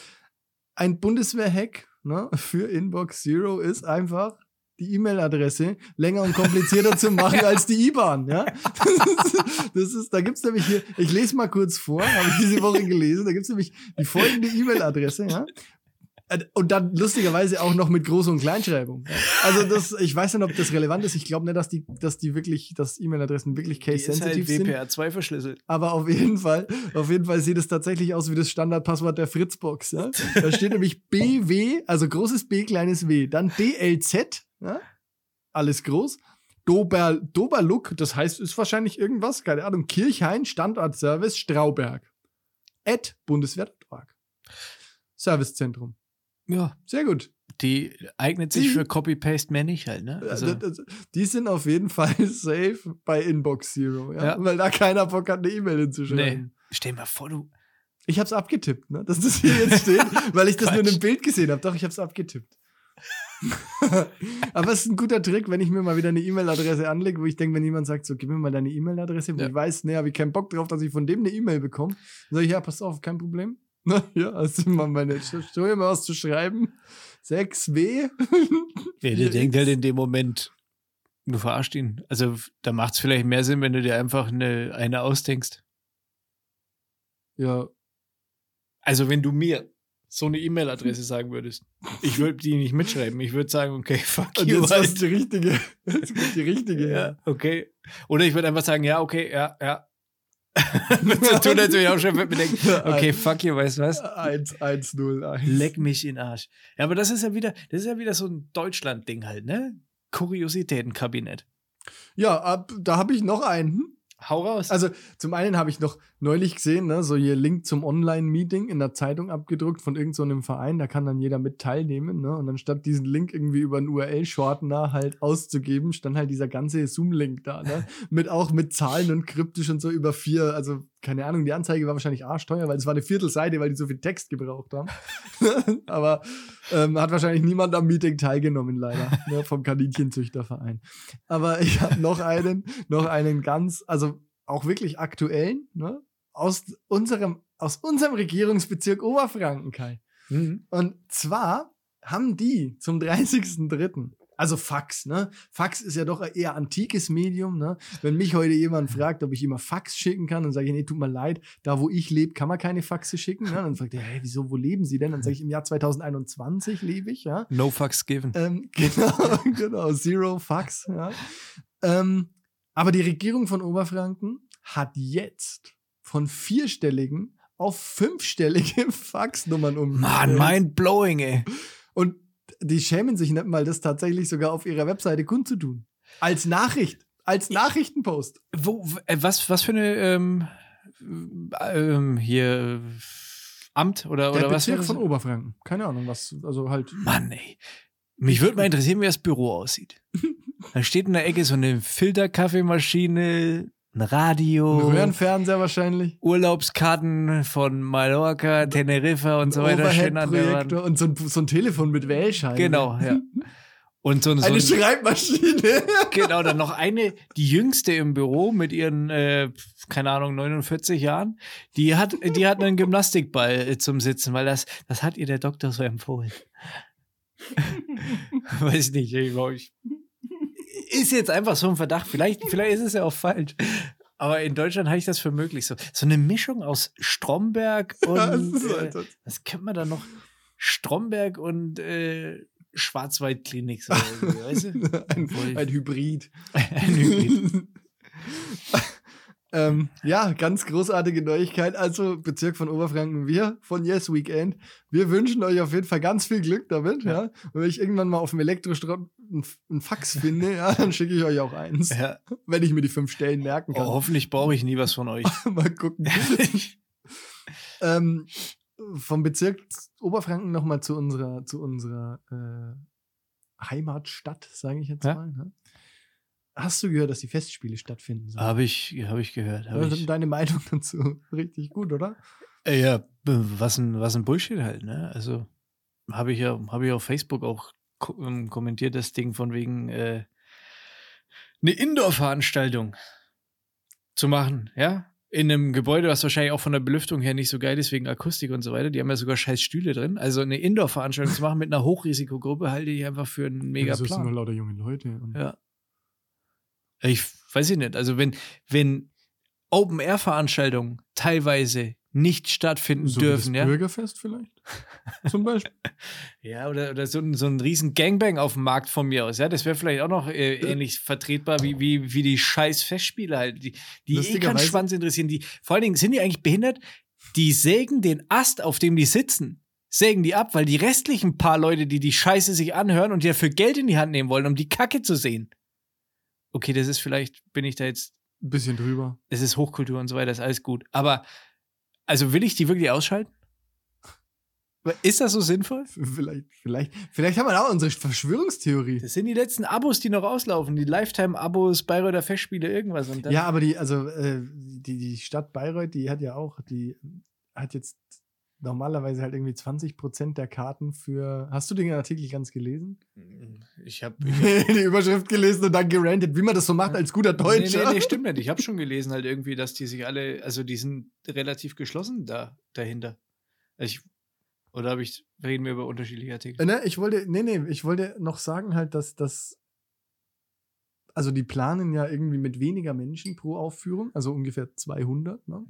ein Bundeswehr-Hack ne, für Inbox Zero ist einfach die E-Mail-Adresse länger und komplizierter zu machen als die IBAN. Ja? Das ist, das ist, da gibt es nämlich hier, ich lese mal kurz vor, habe ich diese Woche gelesen, da gibt es nämlich die folgende E-Mail-Adresse. Ja? Und dann lustigerweise auch noch mit Groß- und Kleinschreibung. Also das, ich weiß nicht, ob das relevant ist. Ich glaube nicht, dass die, dass die wirklich, dass E-Mail-Adressen wirklich ist halt case-sensitive sind. WPR2 verschlüsselt. Aber auf jeden Fall, auf jeden Fall sieht es tatsächlich aus wie das Standardpasswort der Fritzbox. Ja? Da steht nämlich BW, also großes B, kleines W, dann DLZ, ja? alles groß. Dober, Doberluck, das heißt, ist wahrscheinlich irgendwas, keine Ahnung, Kirchhain, Standortservice, Strauberg. At Bundeswehr.org. Servicezentrum. Ja. Sehr gut. Die eignet sich Die- für Copy-Paste mehr nicht halt, ne? Also, die sind auf jeden Fall safe bei Inbox Zero, ja? Ja. weil da keiner Bock hat, eine E-Mail hinzuschreiben. nee. Stell dir mal vor, du. Ich hab's abgetippt, ne? Dass das hier jetzt steht, weil ich das nur in einem Bild gesehen habe. Doch, ich hab's abgetippt. Aber es ist ein guter Trick, wenn ich mir mal wieder eine E-Mail-Adresse anlege, wo ich denke, wenn jemand sagt, so, gib mir mal deine E-Mail-Adresse, wo Ja. ich weiß, ne, habe ich keinen Bock drauf, dass ich von dem eine E-Mail bekomme. Dann sage ich, ja, pass auf, kein Problem. Na, ja, hast du mal meine, mir mal was zu schreiben. 6W. Ja, der denkt halt in dem Moment, du verarscht ihn. Also, da macht es vielleicht mehr Sinn, wenn du dir einfach eine, eine ausdenkst. Ja, Also, wenn du mir so eine E-Mail-Adresse sagen würdest. Ich würde die nicht mitschreiben. Ich würde sagen, okay, fuck Und you. jetzt halt. die richtige. Jetzt die richtige. Ja, okay. Oder ich würde einfach sagen, ja, okay, ja, ja. So tun, als würde ich auch schon mit mir denken, okay, fuck you, weißt du was? 1, 1, 0, 1. Leck mich in den Arsch. Ja, aber das ist ja wieder, das ist ja wieder so ein Deutschland-Ding halt, ne? Kuriositätenkabinett. Ja, ab, da habe ich noch einen. Hau raus. Also zum einen habe ich noch neulich gesehen, ne, so hier Link zum Online-Meeting in der Zeitung abgedruckt von irgendeinem so Verein, da kann dann jeder mit teilnehmen, ne? Und dann statt diesen Link irgendwie über einen URL-Shortener halt auszugeben, stand halt dieser ganze Zoom-Link da, ne? mit auch mit Zahlen und kryptisch und so über vier, also keine Ahnung, die Anzeige war wahrscheinlich arschteuer, weil es war eine Viertelseite, weil die so viel Text gebraucht haben. Aber ähm, hat wahrscheinlich niemand am Meeting teilgenommen, leider, ne, vom Kaninchenzüchterverein. Aber ich habe noch einen, noch einen ganz, also auch wirklich aktuellen, ne, aus unserem, aus unserem Regierungsbezirk Oberfranken, Kai. Mhm. Und zwar haben die zum 30.03. Also Fax, ne? Fax ist ja doch ein eher antikes Medium, ne? Wenn mich heute jemand fragt, ob ich immer Fax schicken kann, dann sage ich, nee, tut mir leid, da wo ich lebe, kann man keine Faxe schicken. Ne? Dann fragt er, hey, wieso, wo leben Sie denn? Dann sage ich, im Jahr 2021 lebe ich, ja. No fucks given. Ähm, genau, genau, Zero Fax, ja. Ähm, aber die Regierung von Oberfranken hat jetzt von vierstelligen auf fünfstellige Faxnummern um. Mann, mind blowing, ey. Und die schämen sich nicht mal, das tatsächlich sogar auf ihrer Webseite kundzutun. Als Nachricht, als Nachrichtenpost. Wo, äh, was, was für eine, ähm, ähm, hier, Amt oder, Der oder was? Bezirk von Oberfranken. Keine Ahnung, was, also halt. Mann, ey. Mich würde mal interessieren, wie das Büro aussieht. Da steht in der Ecke so eine Filterkaffeemaschine, ein Radio, Röhrenfernseher wahrscheinlich. Urlaubskarten von Mallorca, Teneriffa und so weiter stehen an der Wand. Und so ein, so ein Telefon mit Wählscheibe. Genau, ja. Und so, ein- so Eine ein, Schreibmaschine. genau, dann noch eine, die jüngste im Büro mit ihren, äh, keine Ahnung, 49 Jahren, die hat, die hat einen Gymnastikball äh, zum Sitzen, weil das, das hat ihr der Doktor so empfohlen. Weiß nicht, ich glaube ich. Ist jetzt einfach so ein Verdacht. Vielleicht, vielleicht ist es ja auch falsch. Aber in Deutschland halte ich das für möglich. So, so eine Mischung aus Stromberg und Das ist äh, was kennt man da noch? Stromberg und äh, Schwarzwaldklinik. So, weißt du? ein, ein Hybrid. Ein Hybrid. Ähm, ja, ganz großartige Neuigkeit. Also Bezirk von Oberfranken, wir von Yes Weekend, wir wünschen euch auf jeden Fall ganz viel Glück damit. Ja. Und wenn ich irgendwann mal auf dem Elektrostrott ein, ein Fax finde, ja, dann schicke ich euch auch eins, Ja. wenn ich mir die fünf Stellen merken kann. Oh, hoffentlich brauche ich nie was von euch. mal gucken. ähm, vom Bezirk Oberfranken nochmal zu unserer, zu unserer äh, Heimatstadt, sage ich jetzt Ja. mal. Ne? Hast du gehört, dass die Festspiele stattfinden sollen? Habe ich, hab ich gehört. Hab Also ich. Deine Meinung dazu richtig gut, oder? Äh, Ja, b- was ein, was ein Bullshit halt, ne? Also habe ich ja, habe ich auf Facebook auch ähm, kommentiert, das Ding von wegen äh, eine Indoor-Veranstaltung zu machen, ja? In einem Gebäude, was wahrscheinlich auch von der Belüftung her nicht so geil ist, wegen Akustik und so weiter. Die haben ja sogar scheiß Stühle drin. Also eine Indoor-Veranstaltung zu machen mit einer Hochrisikogruppe halte ich einfach für einen mega das sind nur Plan. lauter junge Leute. Ja. Ich weiß ich nicht. Also wenn, wenn Open-Air-Veranstaltungen teilweise nicht stattfinden so wie dürfen, das ja. Bürgerfest vielleicht? Zum Beispiel. Ja, oder, oder so, ein- so ein riesen Gangbang auf dem Markt von mir aus, ja. Das wäre vielleicht auch noch äh, ähnlich vertretbar wie, wie, wie die scheiß Festspiele halt, die, die eh keinen Schwanz interessieren. Die, vor allen Dingen sind die eigentlich behindert, die sägen den Ast, auf dem die sitzen, sägen die ab, weil die restlichen paar Leute, die die Scheiße sich anhören und die dafür Geld in die Hand nehmen wollen, um die Kacke zu sehen. Okay, das ist vielleicht, bin ich da jetzt Ein bisschen drüber. es ist Hochkultur und so weiter, ist alles gut. Aber, also will ich die wirklich ausschalten? Ist das so sinnvoll? Vielleicht, vielleicht, vielleicht haben wir auch unsere Verschwörungstheorie. Das sind die letzten Abos, die noch auslaufen. Die Lifetime-Abos, Bayreuther Festspiele, irgendwas. Und dann, Ja, aber die, also äh, die, die Stadt Bayreuth, die hat ja auch, die hat jetzt normalerweise halt irgendwie 20 Prozent der Karten für. Hast du den Artikel ganz gelesen? Ich habe. die Überschrift gelesen und dann gerantet, wie man das so macht als guter Nee, Deutscher. nee, nee, stimmt nicht. Ich habe schon gelesen, halt irgendwie, dass die sich alle, also die sind relativ geschlossen da dahinter. Also ich, oder habe ich, reden wir über unterschiedliche Artikel? Ne, ich wollte, nee, nee, ich wollte noch sagen halt, dass das, also die planen ja irgendwie mit weniger Menschen pro Aufführung, also ungefähr 200, ne?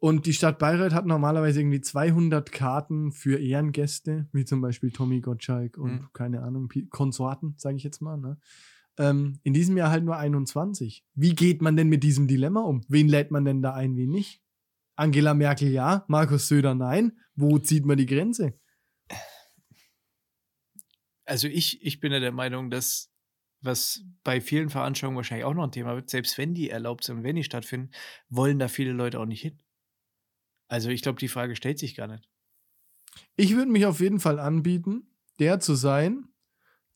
Und die Stadt Bayreuth hat normalerweise irgendwie 200 Karten für Ehrengäste, wie zum Beispiel Tommy Gottschalk und Mhm. keine Ahnung, Konsorten, sage ich jetzt mal. Ne? Ähm, in diesem Jahr halt nur 21. Wie geht man denn mit diesem Dilemma um? Wen lädt man denn da ein, wen nicht? Angela Merkel ja, Markus Söder nein. Wo zieht man die Grenze? Also ich, ich bin ja der Meinung, dass was bei vielen Veranstaltungen wahrscheinlich auch noch ein Thema wird, selbst wenn die erlaubt sind und wenn die stattfinden, wollen da viele Leute auch nicht hin. Also ich glaube, die Frage stellt sich gar nicht. Ich würde mich auf jeden Fall anbieten, der zu sein,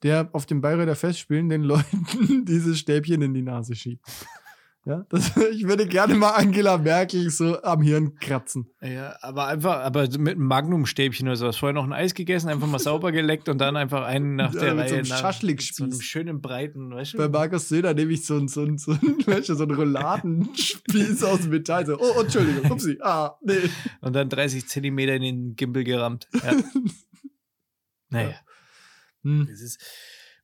der auf dem Bayreuther Festspielen den Leuten dieses Stäbchen in die Nase schiebt. Ja, das, ich würde gerne mal Angela Merkel so am Hirn kratzen. Ja, aber einfach, aber mit einem Magnumstäbchen oder sowas. Vorher noch ein Eis gegessen, einfach mal sauber geleckt und dann einfach einen nach Ja, der mit so Reihe. einem nach- Schaschlikspieß. So einem schönen breiten, weißt du? Bei Markus Söder nehme ich so einen so ein, so ein, weißt du, so ein Rouladenspieß aus Metall. So, oh, Entschuldigung, upsie, ah, nee. Und dann 30 Zentimeter in den Gimbal gerammt. Ja. naja. Hm. Das ist,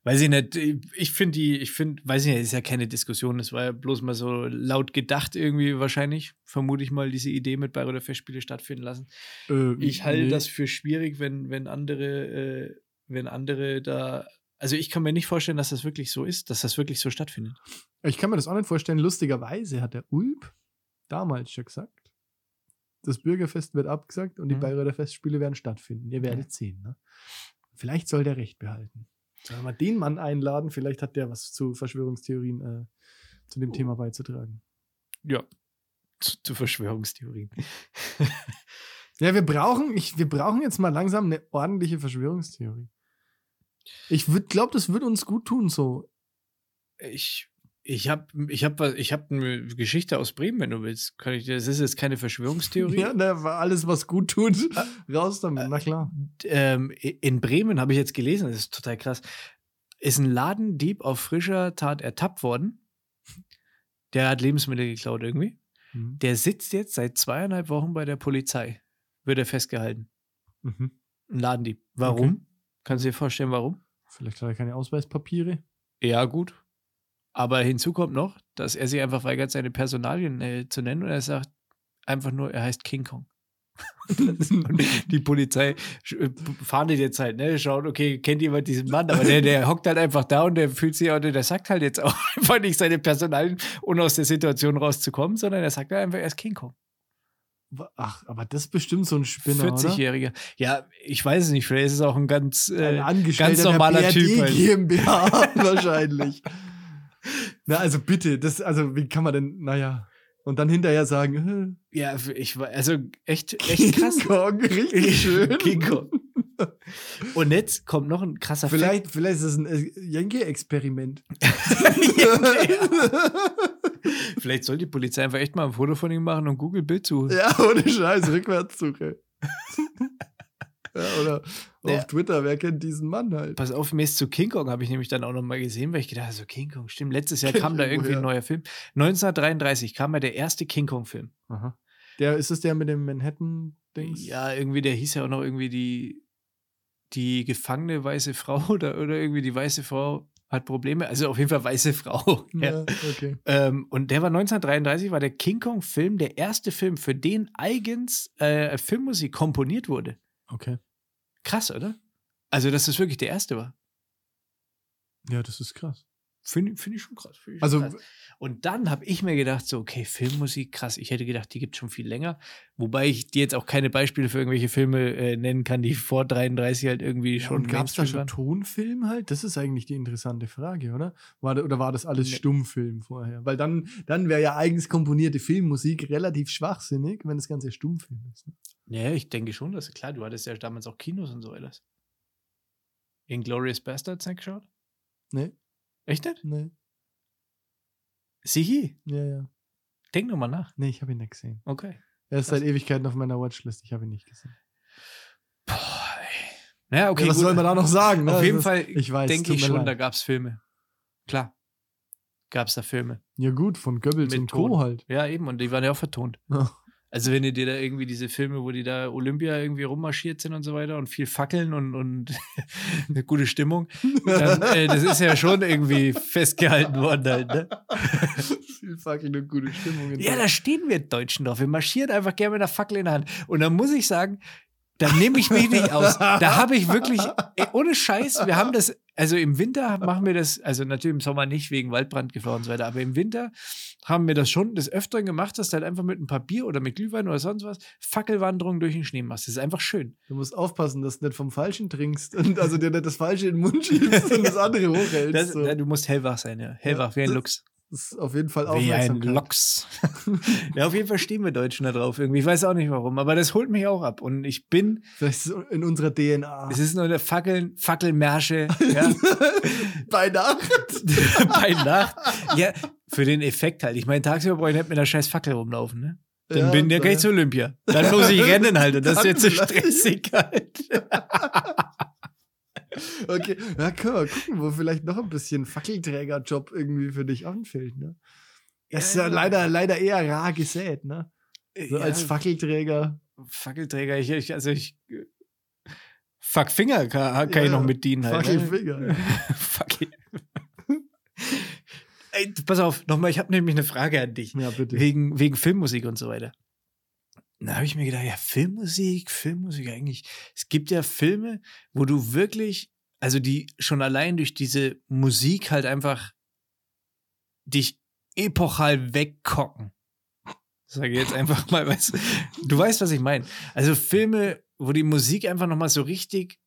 weiß ich nicht, ich finde die, ich finde, weiß ich nicht, ist ja keine Diskussion, das war ja bloß mal so laut gedacht irgendwie wahrscheinlich, vermute ich mal, diese Idee mit Bayreuther Festspiele stattfinden lassen. Äh, Ich halte nee. das für schwierig, wenn, wenn andere, äh, wenn andere da, also ich kann mir nicht vorstellen, dass das wirklich so ist, dass das wirklich so stattfindet. Ich kann mir das auch nicht vorstellen. Lustigerweise hat der Ulp damals schon gesagt, das Bürgerfest wird abgesagt und die Mhm. Bayreuther Festspiele werden stattfinden. Ihr werdet sehen. Ne? Vielleicht soll der Recht behalten. Sollen wir den Mann einladen? Vielleicht hat der was zu Verschwörungstheorien, äh, zu dem Thema beizutragen. Ja. Zu, zu Verschwörungstheorien. Ja, wir brauchen, ich, wir brauchen jetzt mal langsam eine ordentliche Verschwörungstheorie. Ich glaube, das wird uns gut tun, so. Ich, ich habe ich hab, was- ich hab eine Geschichte aus Bremen, wenn du willst. Kann ich, dir- das ist jetzt keine Verschwörungstheorie. Ja, ne, alles, was gut tut, raus damit, na klar. ähm, in Bremen habe ich jetzt gelesen, das ist total krass, ist ein Ladendieb auf frischer Tat ertappt worden. Der hat Lebensmittel geklaut irgendwie. Mhm. Der sitzt jetzt seit zweieinhalb Wochen bei der Polizei. Wird er festgehalten. Mhm. Ein Ladendieb. Warum? Okay. Kannst du dir vorstellen, warum? Vielleicht hat er keine Ausweispapiere. Ja, gut. Aber hinzu kommt noch, dass er sich einfach weigert, seine Personalien äh, zu nennen und er sagt einfach nur, er heißt King Kong. die Polizei äh, fahndet jetzt halt, ne, schaut, okay, kennt jemand diesen Mann, aber der, der hockt halt einfach da und der fühlt sich, oder der sagt halt jetzt auch einfach nicht seine Personalien, ohne aus der Situation rauszukommen, sondern er sagt halt einfach, er ist King Kong. Ach, aber das ist bestimmt so ein Spinner, oder? 40-Jähriger. Ja, ich weiß es nicht, vielleicht ist es auch ein ganz, Ein äh, Angestellter ganz normaler Typ halt. GmbH wahrscheinlich. Na, also bitte, das, also wie kann man denn, naja. Und dann hinterher sagen, ja, ich war, also echt, äh, echt krass. King Kong, richtig schön. King Kong. Und jetzt kommt noch ein krasser Vielleicht, vielleicht ist es ein äh, Yankee-Experiment. Vielleicht soll die Polizei einfach echt mal ein Foto von ihm machen und Google Bild suchen. ja, ohne Scheiß, Rückwärtssuche. Ja, oder Ja. auf Twitter, wer kennt diesen Mann halt? Pass auf, mir ist zu King Kong habe ich nämlich dann auch noch mal gesehen, weil ich gedacht habe, so King Kong, stimmt, letztes Jahr kam da irgendwie ein neuer Film. 1933 kam ja der erste King Kong Film. Aha. Der, ist es der mit dem Manhattan-Dings? Ja, irgendwie, der hieß ja auch noch irgendwie die, die gefangene weiße Frau oder, oder irgendwie die weiße Frau hat Probleme. Also auf jeden Fall weiße Frau. ja. Ja, okay. Ähm, und der war 1933, war der King Kong-Film der erste Film, für den eigens äh, Filmmusik komponiert wurde. Okay. Krass, oder? Also, dass das wirklich der erste war. Ja, das ist krass. Finde find ich schon krass. Ich Also, krass. Und dann habe ich mir gedacht, so, okay, Filmmusik, krass. Ich hätte gedacht, die gibt schon viel länger. Wobei ich dir jetzt auch keine Beispiele für irgendwelche Filme äh, nennen kann, die vor 33 halt irgendwie ja, schon gab es da schon waren. Tonfilm halt? Das ist eigentlich die interessante Frage, oder? War, da- oder war das alles Nee. Stummfilm vorher? Weil dann, dann wäre ja eigens komponierte Filmmusik relativ schwachsinnig, wenn das Ganze Stummfilm ist. ne? Ja, ich denke schon, dass, klar, du hattest ja damals auch Kinos und so alles. Inglorious Bastards nicht geschaut? Nee, Echt nicht? nee, Sichi, ja, ja. denk nochmal nach. Nee, ich habe ihn nicht gesehen. Okay. Er ist seit Ewigkeiten auf meiner Watchlist, ich habe ihn nicht gesehen. Boah, ey. Naja, okay. ja, was gut. soll man da noch sagen? Ne? Auf jeden Das- Fall ich weiß, denke ich schon, leid. da gab es Filme. Klar. Gab es da Filme. Ja, gut, von Goebbels Mit und Co. Halt. Ja, eben. Und die waren ja auch vertont. Also, wenn ihr dir da irgendwie diese Filme, wo die da Olympia irgendwie rummarschiert sind und so weiter und viel Fackeln und, und eine gute Stimmung, dann, äh, das ist ja schon irgendwie festgehalten worden halt, ne? viel Fackeln und gute Stimmung. Ja, da stehen wir Deutschen drauf. Wir marschieren einfach gerne mit einer Fackel in der Hand. Und dann muss ich sagen, da nehme ich mich nicht aus. Da habe ich wirklich, ey, ohne Scheiß, wir haben das, also im Winter machen wir das, also natürlich im Sommer nicht wegen Waldbrandgefahr und so weiter, aber im Winter haben wir das schon des Öfteren gemacht, dass du halt einfach mit ein paar Bier oder mit Glühwein oder sonst was Fackelwanderung durch den Schnee machst. Das ist einfach schön. Du musst aufpassen, dass du nicht vom Falschen trinkst und also dir nicht das Falsche in den Mund schiebst und das andere hochhältst. Das, so. ja, du musst hellwach sein, ja. Hellwach, wie ein. Das ist auf jeden Fall Wie ein. Loks. ja, auf jeden Fall stehen wir Deutschen da drauf irgendwie. Ich weiß auch nicht warum, aber das holt mich auch ab. Und ich bin, Vielleicht ist in unserer DNA. es ist nur eine Fackeln, Fackelmärsche, ja, Bei Nacht. bei Nacht. Ja, für den Effekt halt. Ich meine, tagsüber brauche ich nicht mit einer scheiß Fackel rumlaufen, ne? Dann Ja, bin ja gleich zu Olympia. Dann muss ich rennen halt. Und das ist jetzt so stressig halt. Okay, ja, können wir gucken, wo vielleicht noch ein bisschen Fackelträgerjob irgendwie für dich anfällt, ne? Das ist ja Ja. leider, leider eher rar gesät, ne? So Ja, als Fackelträger. Fackelträger, ich, ich, also ich. Fuck Finger kann, kann ich Ja, noch mit dienen halt. ne? Fackelfinger. Fuck. Ey, pass auf, nochmal, ich habe nämlich eine Frage an dich. Ja, bitte. Wegen, wegen Filmmusik und so weiter. Da habe ich mir gedacht, ja, Filmmusik, Filmmusik eigentlich. Es gibt ja Filme, wo du wirklich, also die schon allein durch diese Musik halt einfach dich epochal wegkocken. Sage jetzt einfach mal, weißt, du weißt, was ich meine. Also Filme, wo die Musik einfach nochmal so richtig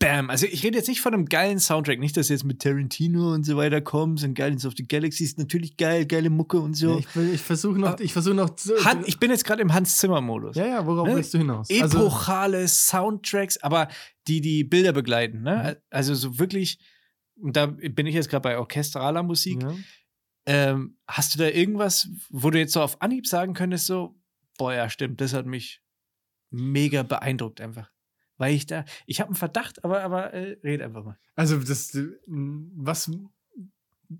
Bam. Also ich rede jetzt nicht von einem geilen Soundtrack, nicht, dass jetzt mit Tarantino und so weiter kommst und Guardians of the Galaxy ist natürlich geil, geile Mucke und so. Ja, ich ich versuche noch, ich versuche noch zu, Han, ich bin jetzt gerade im Hans-Zimmer-Modus. Ja, ja, worauf Ne? willst du hinaus? Also, Epochale Soundtracks, aber die die Bilder begleiten. Ne? Also so wirklich, und da bin ich jetzt gerade bei orchestraler Musik. ja. Ähm, hast du da irgendwas, wo du jetzt so auf Anhieb sagen könntest, so, boah, ja, stimmt, das hat mich mega beeindruckt einfach. Weil ich da, ich habe einen Verdacht, aber, aber äh, red einfach mal. Also das, äh, was,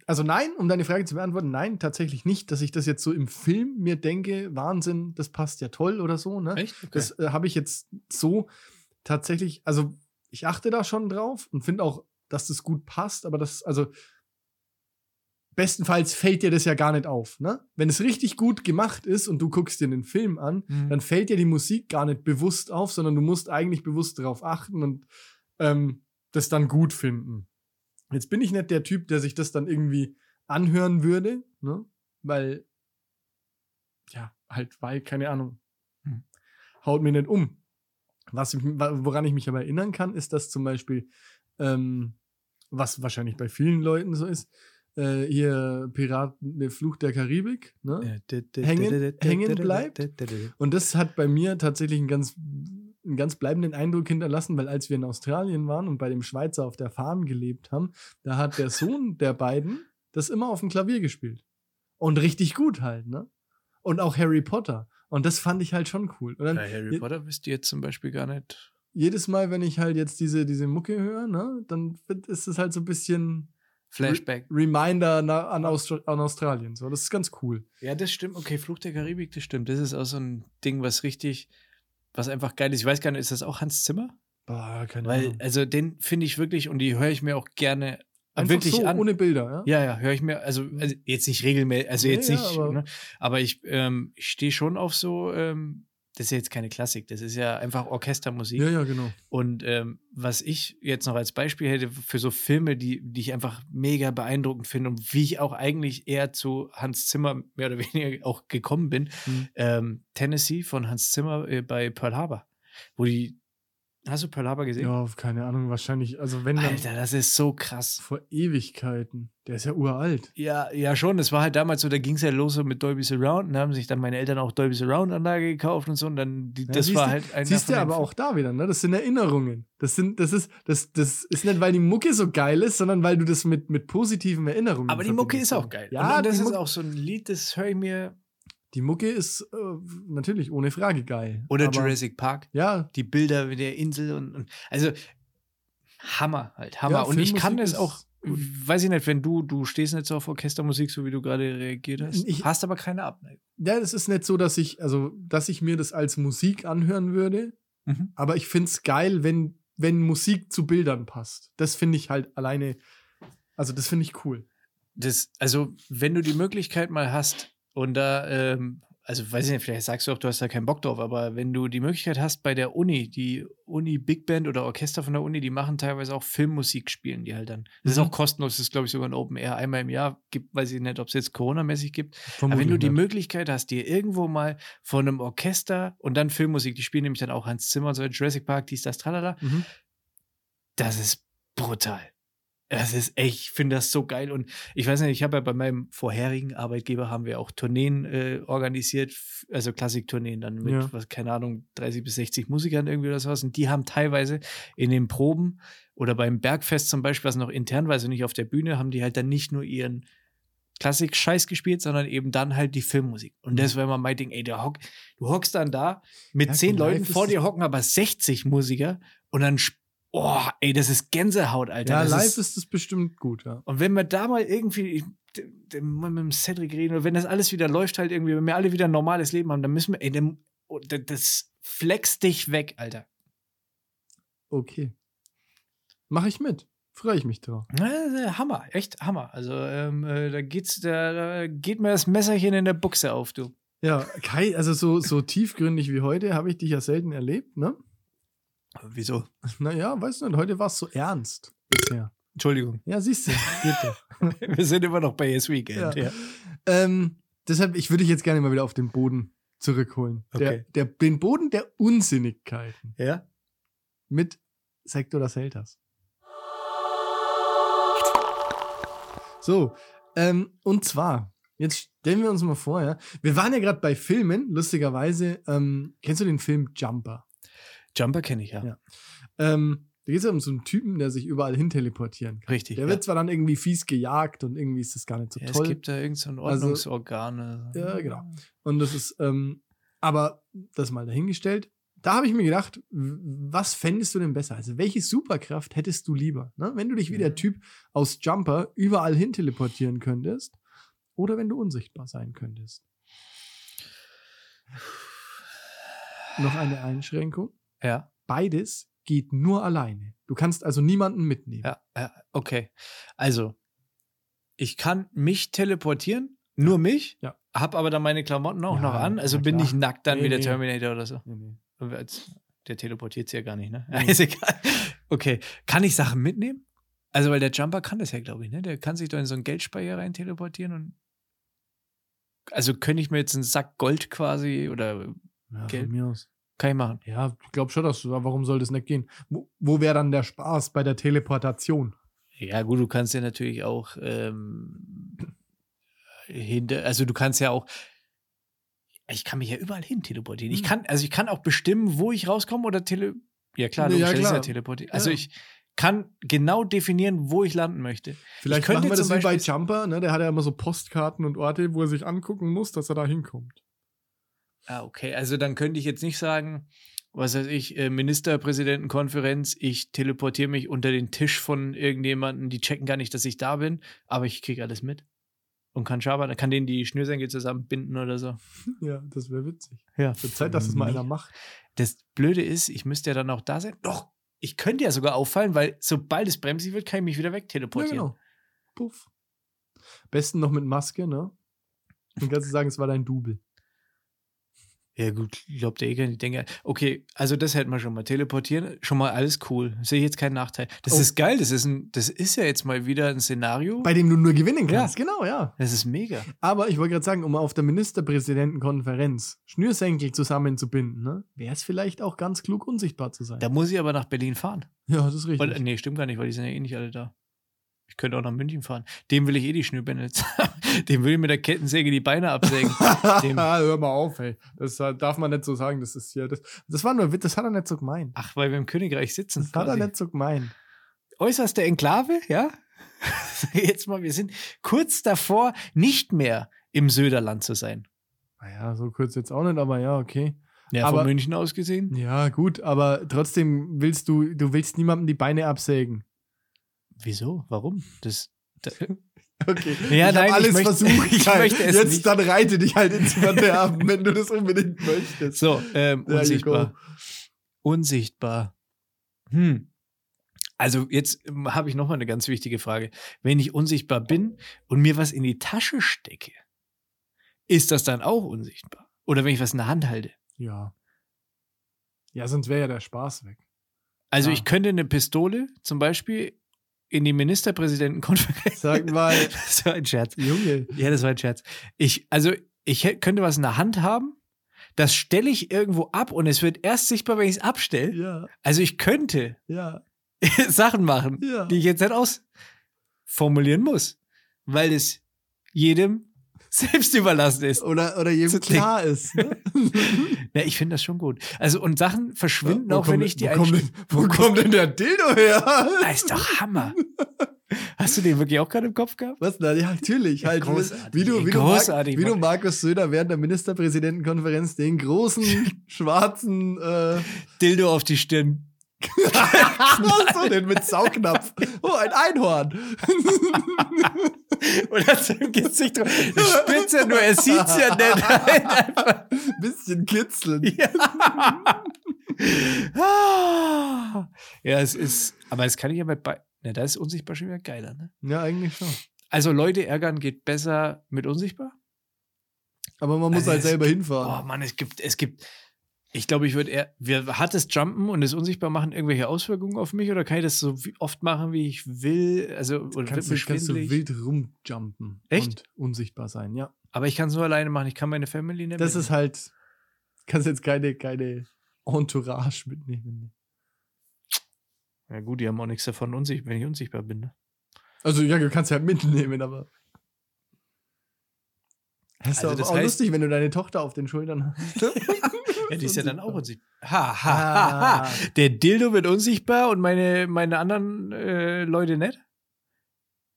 also nein, um deine Frage zu beantworten, nein, tatsächlich nicht, dass ich das jetzt so im Film mir denke, Wahnsinn, das passt ja toll oder so, ne? Echt? Okay. Das äh, habe ich jetzt so tatsächlich, also ich achte da schon drauf und finde auch, dass das gut passt, aber das, also bestenfalls fällt dir das ja gar nicht auf, ne? Wenn es richtig gut gemacht ist und du guckst dir den Film an, Mhm. dann fällt dir die Musik gar nicht bewusst auf, sondern du musst eigentlich bewusst darauf achten und ähm, das dann gut finden. Jetzt bin ich nicht der Typ, der sich das dann irgendwie anhören würde, ne? Weil, ja, halt, weil, keine Ahnung, Hm. haut mir nicht um. Was woran ich mich aber erinnern kann, ist, dass zum Beispiel, ähm, was wahrscheinlich bei vielen Leuten so ist, äh, hier Piraten, der Fluch der Karibik, ne? Hängen- hängen bleibt? Und das hat bei mir tatsächlich einen ganz, einen ganz bleibenden Eindruck hinterlassen, weil als wir in Australien waren und bei dem Schweizer auf der Farm gelebt haben, da hat der Sohn der beiden das immer auf dem Klavier gespielt. Und richtig gut halt, ne? Und auch Harry Potter. Und das fand ich halt schon cool. Dann Bei Harry Potter wisst ihr jetzt zum Beispiel gar nicht. jedes Mal, wenn ich halt jetzt diese, diese Mucke höre, ne, dann ist es halt so ein bisschen Flashback. Reminder na, an, Austra an Australien. So, das ist ganz cool. Ja, das stimmt. Okay, Fluch der Karibik, das stimmt. Das ist auch so ein Ding, was richtig, was einfach geil ist. Ich weiß gar nicht, ist das auch Hans Zimmer? Boah, keine Weil, Ahnung. also den finde ich wirklich und die höre ich mir auch gerne Einfach wirklich so, an. ohne Bilder, ja? ja, ja, höre ich mir, also, also jetzt nicht regelmäßig, also Nee, jetzt ja, nicht, aber- ne? aber ich, ähm, stehe schon auf so, ähm, das ist ja jetzt keine Klassik, das ist ja einfach Orchestermusik. Ja, ja, genau. Und ähm, was ich jetzt noch als Beispiel hätte für so Filme, die, die ich einfach mega beeindruckend finde und wie ich auch eigentlich eher zu Hans Zimmer mehr oder weniger auch gekommen bin, Mhm. ähm, Tennessee von Hans Zimmer äh, bei Pearl Harbor. Wo die, hast du Pearl Harbor gesehen? Ja, keine Ahnung, wahrscheinlich, also wenn dann Alter, das ist so krass. vor Ewigkeiten. Der ist ja uralt. Ja, ja schon. Das war halt damals so, da ging es ja los so mit Dolby Surround. Und da haben sich dann meine Eltern auch Dolby Surround Anlage gekauft und so. Und dann, die, Ja, das war du- halt ein Siehst du aber auch da wieder, ne? Das sind Erinnerungen. Das sind, das ist, das, das ist nicht, weil die Mucke so geil ist, sondern weil du das mit, mit positiven Erinnerungen Aber die Mucke ist auch geil. Ja, und das die ist auch so ein Lied, das höre ich mir. Die Mucke ist äh, natürlich ohne Frage geil. Oder aber, Jurassic Park. Ja, Die Bilder mit der Insel und, und also Hammer halt, Hammer. Ja, und ich kann es auch, gut. weiß ich nicht, wenn du, du stehst nicht so auf Orchestermusik, so wie du gerade reagiert hast, Ich- hast aber keine Abneigung. ja, das ist nicht so, dass ich, also, dass ich mir das als Musik anhören würde, Mhm. aber ich finde es geil, wenn, wenn Musik zu Bildern passt. Das finde ich halt alleine, also das finde ich cool. das, also wenn du die Möglichkeit mal hast und da, ähm, also weiß ich nicht, vielleicht sagst du auch, du hast da keinen Bock drauf, aber wenn du die Möglichkeit hast bei der Uni, die Uni Big Band oder Orchester von der Uni, die machen teilweise auch Filmmusik spielen, die halt dann. Das ist Mhm. auch kostenlos, das ist glaube ich sogar ein Open Air einmal im Jahr, gibt, weiß ich nicht, ob es jetzt Corona-mäßig gibt. Aber Vermutlich wenn du die nicht. Möglichkeit hast, dir irgendwo mal von einem Orchester und dann Filmmusik, die spielen nämlich dann auch Hans Zimmer und so, Jurassic Park, dies, das, tralala, Mhm. das ist brutal. Das ist echt, ich finde das so geil. Und ich weiß nicht, ich habe ja bei meinem vorherigen Arbeitgeber haben wir auch Tourneen äh, organisiert, also Klassiktourneen dann mit, Ja. was, keine Ahnung, 30 bis 60 Musikern irgendwie oder sowas. Und die haben teilweise in den Proben oder beim Bergfest zum Beispiel, was noch intern war, also nicht auf der Bühne, haben die halt dann nicht nur ihren Klassik-Scheiß gespielt, sondern eben dann halt die Filmmusik. Und das war immer mein Ding, ey, der hock, du hockst dann da mit Ja, zehn Leuten, vor dir hocken aber 60 Musiker und dann, oh, ey, das ist Gänsehaut, Alter. Ja, das live ist das bestimmt gut, ja. und wenn wir da mal irgendwie mit dem Cedric reden oder wenn das alles wieder läuft, halt irgendwie, wenn wir alle wieder ein normales Leben haben, dann müssen wir, ey, dann, oh, das flex dich weg, Alter. Okay. Mache ich mit. Freue ich mich drauf. Ja, äh, Hammer, echt Hammer. Also ähm, äh, da geht's, da, da geht mir das Messerchen in der Buchse auf, du. Ja, Kai, also so, so tiefgründig wie heute habe ich dich ja selten erlebt, ne? Wieso? Naja, weißt du nicht, heute war es so ernst bisher. Entschuldigung. Ja, siehst du, geht doch. Wir sind immer noch bei Yes Weekend. Ja. Ja. ähm, deshalb, ich würde dich jetzt gerne mal wieder auf den Boden zurückholen. Der, Okay. der, den Boden der Unsinnigkeiten ja? mit Sektor das Selters. So, ähm, und zwar, jetzt stellen wir uns mal vor, ja, wir waren ja gerade bei Filmen, lustigerweise, ähm, kennst du den Film Jumper? Jumper kenne ich ja. Ja. Ähm, da geht es ja um so einen Typen, der sich überall hin teleportieren kann. Richtig. Der ja. wird zwar dann irgendwie fies gejagt und irgendwie ist das gar nicht so ja, es toll. gibt da irgendein so ein Also- Ordnungsorgan. Ja, genau. Und das ist, ähm, aber das mal dahingestellt. Da habe ich mir gedacht, was fändest du denn besser? Also, welche Superkraft hättest du lieber? Ne? Wenn du dich wie der Mhm. Typ aus Jumper überall hin teleportieren könntest oder wenn du unsichtbar sein könntest. Noch eine Einschränkung. Ja, Beides geht nur alleine. Du kannst also niemanden mitnehmen. ja, ja, okay. Also, ich kann mich teleportieren, nur mich, Ja. hab aber dann meine Klamotten auch Ja, noch an, also bin klar. ich nackt dann Nee, wie der nee. Terminator oder so. Nee, nee. Der teleportiert ja gar nicht, ne? Nee. Ist egal. Okay. Kann ich Sachen mitnehmen? Also, weil der Jumper kann das ja, glaube ich, ne? Der kann sich doch in so einen Geldspeicher rein teleportieren und. Also, könnte ich mir jetzt einen Sack Gold quasi oder Ja, Geld. von mir aus. Kann ich machen? Ja, ich glaube schon, dass du, warum soll das nicht gehen? Wo, wo wäre dann der Spaß bei der Teleportation? Ja, gut, du kannst ja natürlich auch ähm, hinter, also du kannst ja auch, ich kann mich ja überall hin teleportieren. Ich Hm. kann, also ich kann auch bestimmen, wo ich rauskomme oder tele, ja klar, Ja, ist klar. ja teleportieren. Also Ja. ich kann genau definieren, wo ich landen möchte. Vielleicht könnte machen wir das wie bei Jumper, ne? Der hat ja immer so Postkarten und Orte, wo er sich angucken muss, dass er da hinkommt. Ah, okay, also dann könnte ich jetzt nicht sagen, was weiß ich, äh, Ministerpräsidentenkonferenz, ich teleportiere mich unter den Tisch von irgendjemanden, die checken gar nicht, dass ich da bin, aber ich kriege alles mit. Und kann Schaber, kann denen die Schnürsenkel zusammenbinden oder so. Ja, das wäre witzig. Ja. Wird Zeit, dass es mal einer macht. Das Blöde ist, ich müsste ja dann auch da sein. Doch, ich könnte ja sogar auffallen, weil sobald es bremsig wird, kann ich mich wieder Ja, wegteleportieren. genau. Puff. Besten noch mit Maske, ne? Dann kannst du sagen, es war dein Double. Ja, gut, ich glaube, der Eger, ich denke, okay, also das hätten wir schon mal. Teleportieren, schon mal alles cool. Sehe ich jetzt keinen Nachteil. Das Oh. ist geil, das ist, ein, das ist ja jetzt mal wieder ein Szenario. Bei dem du nur gewinnen Ja. kannst. Genau, ja. das ist mega. Aber ich wollte gerade sagen, um auf der Ministerpräsidentenkonferenz Schnürsenkel zusammenzubinden, ne? Wäre es vielleicht auch ganz klug, unsichtbar zu sein. Da muss ich aber nach Berlin fahren. ja, das ist richtig. Weil, nee, stimmt gar nicht, weil die sind ja eh nicht alle da. Könnte auch nach München fahren. Dem will ich eh die Schnürbänder. Dem will ich mit der Kettensäge die Beine absägen. dem- Hör mal auf, ey. Das darf man nicht so sagen. Das ist ja, das, das war nur Witz, das hat er nicht so gemeint. Ach, weil wir im Königreich sitzen. Das hat er quasi. nicht so gemeint. äußerste Enklave, ja? Jetzt mal, wir sind kurz davor, nicht mehr im Söderland zu sein. Naja, so kurz jetzt auch nicht, aber ja, okay. Ja, Aber- von München aus gesehen. Ja, gut, aber trotzdem willst du, du willst niemandem die Beine absägen. Wieso? Warum? Das. da, Okay. Ja, ich nein, hab ich alles möchte- versucht. ich möchte es Jetzt nicht. dann reite dich halt ins Verderben, wenn du das unbedingt möchtest. so, ähm, There unsichtbar. Unsichtbar. Hm. Also jetzt ähm, habe ich noch mal eine ganz wichtige Frage. Wenn ich unsichtbar bin und mir was in die Tasche stecke, ist das dann auch unsichtbar? Oder wenn ich was in der Hand halte? Ja. Ja, sonst wäre ja der Spaß weg. Also Ah. ich könnte eine Pistole zum Beispiel in die Ministerpräsidentenkonferenz. Sag mal, Das war ein Scherz. Junge. Ja, das war ein Scherz. Ich, also ich könnte was in der Hand haben, das stelle ich irgendwo ab und es wird erst sichtbar, wenn ich es abstelle. Ja, Also ich könnte ja, Sachen machen, Ja. die ich jetzt nicht ausformulieren muss, weil es jedem selbst überlassen ist. Oder, oder jedem klar ist. Ne? Ja, ich finde das schon gut. Also und Sachen verschwinden Wo auch, wenn ich die wo kommt, denn, wo kommt denn der Dildo her? Das ist doch Hammer. Hast du den wirklich auch gerade im Kopf gehabt? Was? Na, ja, natürlich. Halt, großartig, wie du, wie, du Mark, wie du. Markus Söder während der Ministerpräsidentenkonferenz den großen, schwarzen, äh, Dildo auf die Stirn. So, den mit Saugnapf. Oh, ein Einhorn. Und hat im Gesicht drauf. Das spürt ja nur, er sieht's ja nicht. Einfach. Bisschen kitzeln. Ja. ja, es ist, aber das kann ich ja bei, bei ne, da ist unsichtbar schon wieder geiler, ne? Ja, eigentlich schon. Also Leute ärgern geht besser mit unsichtbar? Aber man muss Also halt selber Oh hinfahren. Mann, es gibt, es gibt, ich glaube, ich würde eher, wir, hat das Jumpen und das Unsichtbarmachen irgendwelche Auswirkungen auf mich oder kann ich das so oft machen, wie ich will? Also, oder kannst, wird kannst du wild rumjumpen. Echt? Und unsichtbar sein, ja. Aber ich kann es nur alleine machen, ich kann meine Family nicht Das mitnehmen. ist halt, kannst jetzt keine, keine Entourage mitnehmen. Ja gut, die haben auch nichts davon, wenn ich unsichtbar bin. Ne? Also ja, du kannst ja mitnehmen, aber. Das ist Also das auch heißt- lustig, wenn du deine Tochter auf den Schultern hast. Ja, die ist ja dann auch unsichtbar. Ha, ha, ha, ha. Ah. Der Dildo wird unsichtbar und meine, meine anderen äh, Leute nicht?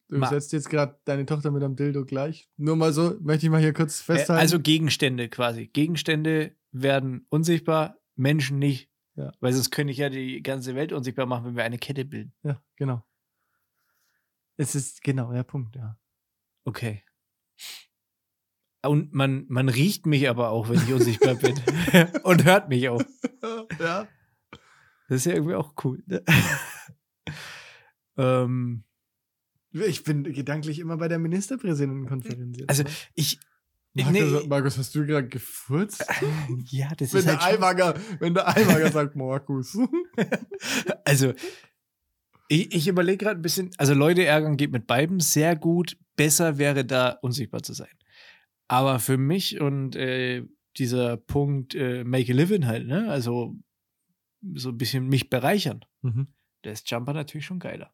Du Ma- setzt jetzt gerade deine Tochter mit einem Dildo gleich. Nur mal so, möchte ich mal hier kurz Äh, festhalten. also Gegenstände quasi. Gegenstände werden unsichtbar, Menschen nicht. Ja. Weil sonst könnte ich ja die ganze Welt unsichtbar machen, wenn wir eine Kette bilden. ja, genau. Es ist genau der Punkt, ja. Okay. Und man, man riecht mich aber auch, wenn ich unsichtbar bin. und hört mich auch. ja. Das ist ja irgendwie auch cool. Ne? ähm, Ich bin gedanklich immer bei der Ministerpräsidentenkonferenz. Jetzt, also ne? ich. ich Markus, nee, Markus, hast du gerade gefurzt? ja, das wenn, ist der halt Eiwanger, wenn der Eiwanger sagt, Markus. Also, ich, ich überlege gerade ein bisschen, also Leute ärgern geht mit beiden sehr gut. Besser wäre da unsichtbar zu sein. Aber für mich und äh, dieser Punkt äh, Make a Living halt, ne? Also so ein bisschen mich bereichern. Mhm. Da ist Jumper natürlich schon geiler.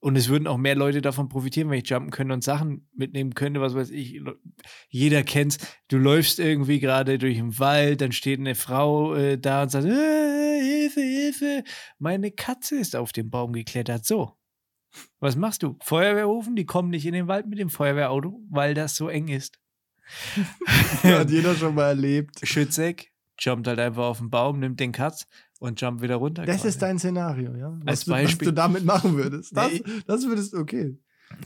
Und es würden auch mehr Leute davon profitieren, wenn ich jumpen könnte und Sachen mitnehmen könnte, was weiß ich. Jeder kennt's. Du läufst irgendwie gerade durch den Wald, dann steht eine Frau äh, da und sagt, äh, Hilfe, Hilfe, meine Katze ist auf den Baum geklettert. So. Was machst du? Feuerwehr rufen? Die kommen nicht in den Wald mit dem Feuerwehrauto, weil das so eng ist. Hat jeder schon mal erlebt. Schützeck jumpt halt einfach auf den Baum, nimmt den Katz und jumpt wieder runter. Das quasi. ist dein Szenario, ja? Was, Als du, was Beispiel. du damit machen würdest. Das, Nee. das würdest du, okay.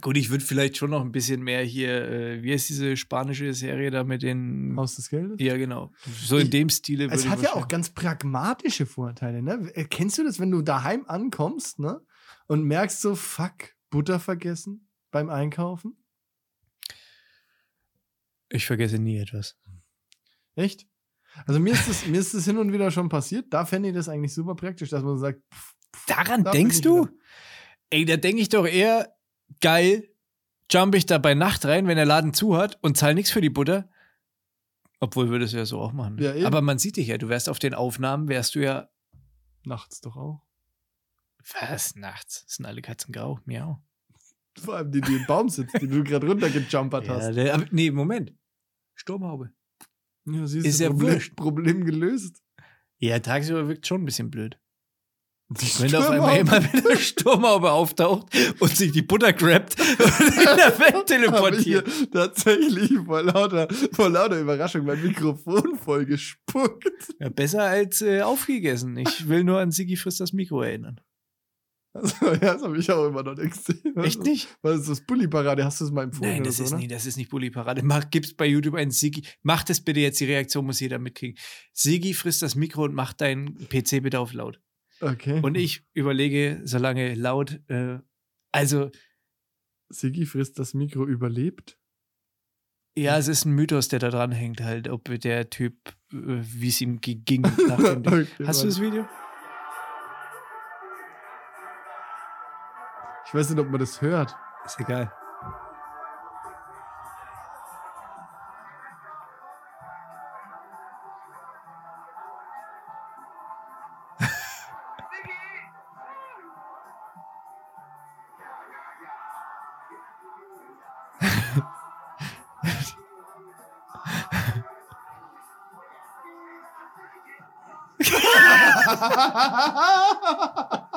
Gut, ich würde vielleicht schon noch ein bisschen mehr hier, äh, wie heißt diese spanische Serie da mit den. Haus des Geldes? Ja, genau. So in Ich- dem Stile Es hat ja auch ganz pragmatische Vorteile, ne? Äh, Kennst du das, wenn du daheim ankommst, ne? Und merkst so, fuck, Butter vergessen beim Einkaufen? Ich vergesse nie etwas. Echt? Also mir ist das, mir ist das hin und wieder schon passiert. Da fände ich das eigentlich super praktisch, dass man sagt, pff, pff, Daran da denkst du? wieder. Ey, da denke ich doch eher, geil, jump ich da bei Nacht rein, wenn der Laden zu hat und zahl nichts für die Butter. Obwohl würdest du ja so auch machen. Ja, eben. Aber man sieht dich ja, du wärst auf den Aufnahmen, wärst du ja. Nachts doch auch. Was? Nachts? Sind alle Katzen grau? Miau. Vor allem die, die im Baum sitzt, die du gerade runtergejumpert Ja, hast. der, aber, nee, Moment. Sturmhaube. Ja, siehst Ist du, ja Problem, wurscht. Problem gelöst. Ja, tagsüber wirkt schon ein bisschen blöd. Die Wenn da auf einmal mit einer Sturmhaube auftaucht und sich die Butter grabt und in der Welt teleportiert. tatsächlich vor lauter, vor lauter Überraschung mein Mikrofon voll gespuckt. Ja, besser als äh, aufgegessen. Ich will nur an Sigi frisst das Mikro erinnern. Also, ja, das habe ich auch immer noch nicht gesehen. Echt nicht? Was ist das Bulli-Parade? Hast du es mal empfohlen Nein, das so, ist, ne? nie, das ist nicht Bulli-Parade. Gib's bei YouTube einen Sigi. Mach das bitte jetzt, die Reaktion muss jeder mitkriegen. Sigi frisst das Mikro und macht deinen PC bitte auf laut. Okay. Und ich überlege so lange laut, äh, also Siggi frisst das Mikro überlebt. ja, es ist ein Mythos, der da dran hängt, halt, ob der Typ, äh, wie es ihm ging. Nach dem. Okay, Hast du das Video? Ich weiß nicht, ob man das hört. Ist egal.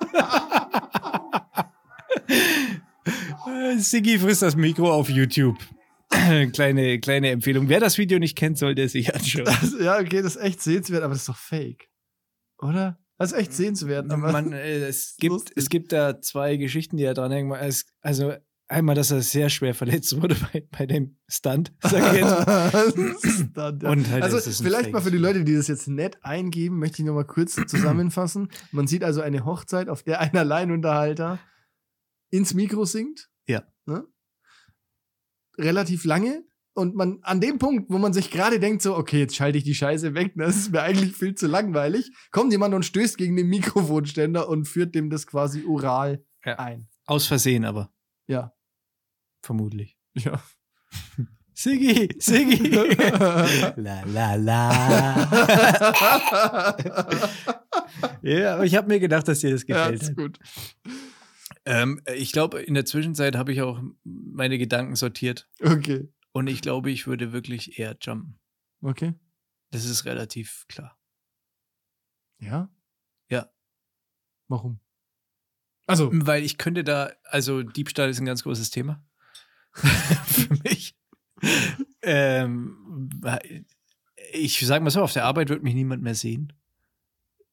Äh, Siggi frisst das Mikro auf YouTube. kleine, kleine Empfehlung. Wer das Video nicht kennt, sollte es sich anschauen. Das, ja, okay, das ist echt sehenswert, aber das ist doch fake. Oder? Das ist echt sehenswert. Man, äh, es, gibt, lustig. es gibt da zwei Geschichten, die da dranhängen. Es, also einmal, dass er sehr schwer verletzt wurde bei, bei dem Stunt, sag ich jetzt. Stunt, ja. Und halt, also vielleicht Fake. mal für die Leute, die das jetzt nett eingeben, möchte ich noch mal kurz zusammenfassen. Man sieht also eine Hochzeit, auf der ein Alleinunterhalter ins Mikro singt. Ja. Ne? Relativ lange. Und man an dem Punkt, wo man sich gerade denkt, so, okay, jetzt schalte ich die Scheiße weg, das ist mir eigentlich viel zu langweilig, kommt jemand und stößt gegen den Mikrofonständer und führt dem das quasi oral Ja. ein. Aus Versehen aber, Ja. Vermutlich. Ja. Siggi, Siggi. la la la. ja, aber ich habe mir gedacht, dass dir das ja, gefällt. ist gut. ähm, ich glaube, in der Zwischenzeit habe ich auch meine Gedanken sortiert. Okay. Und ich glaube, ich würde wirklich eher jumpen. Okay. Das ist relativ klar. Ja? Ja. Warum? Also, Weil ich könnte da, also Diebstahl ist ein ganz großes Thema. Für mich. ähm, ich sage mal so, auf der Arbeit wird mich niemand mehr sehen.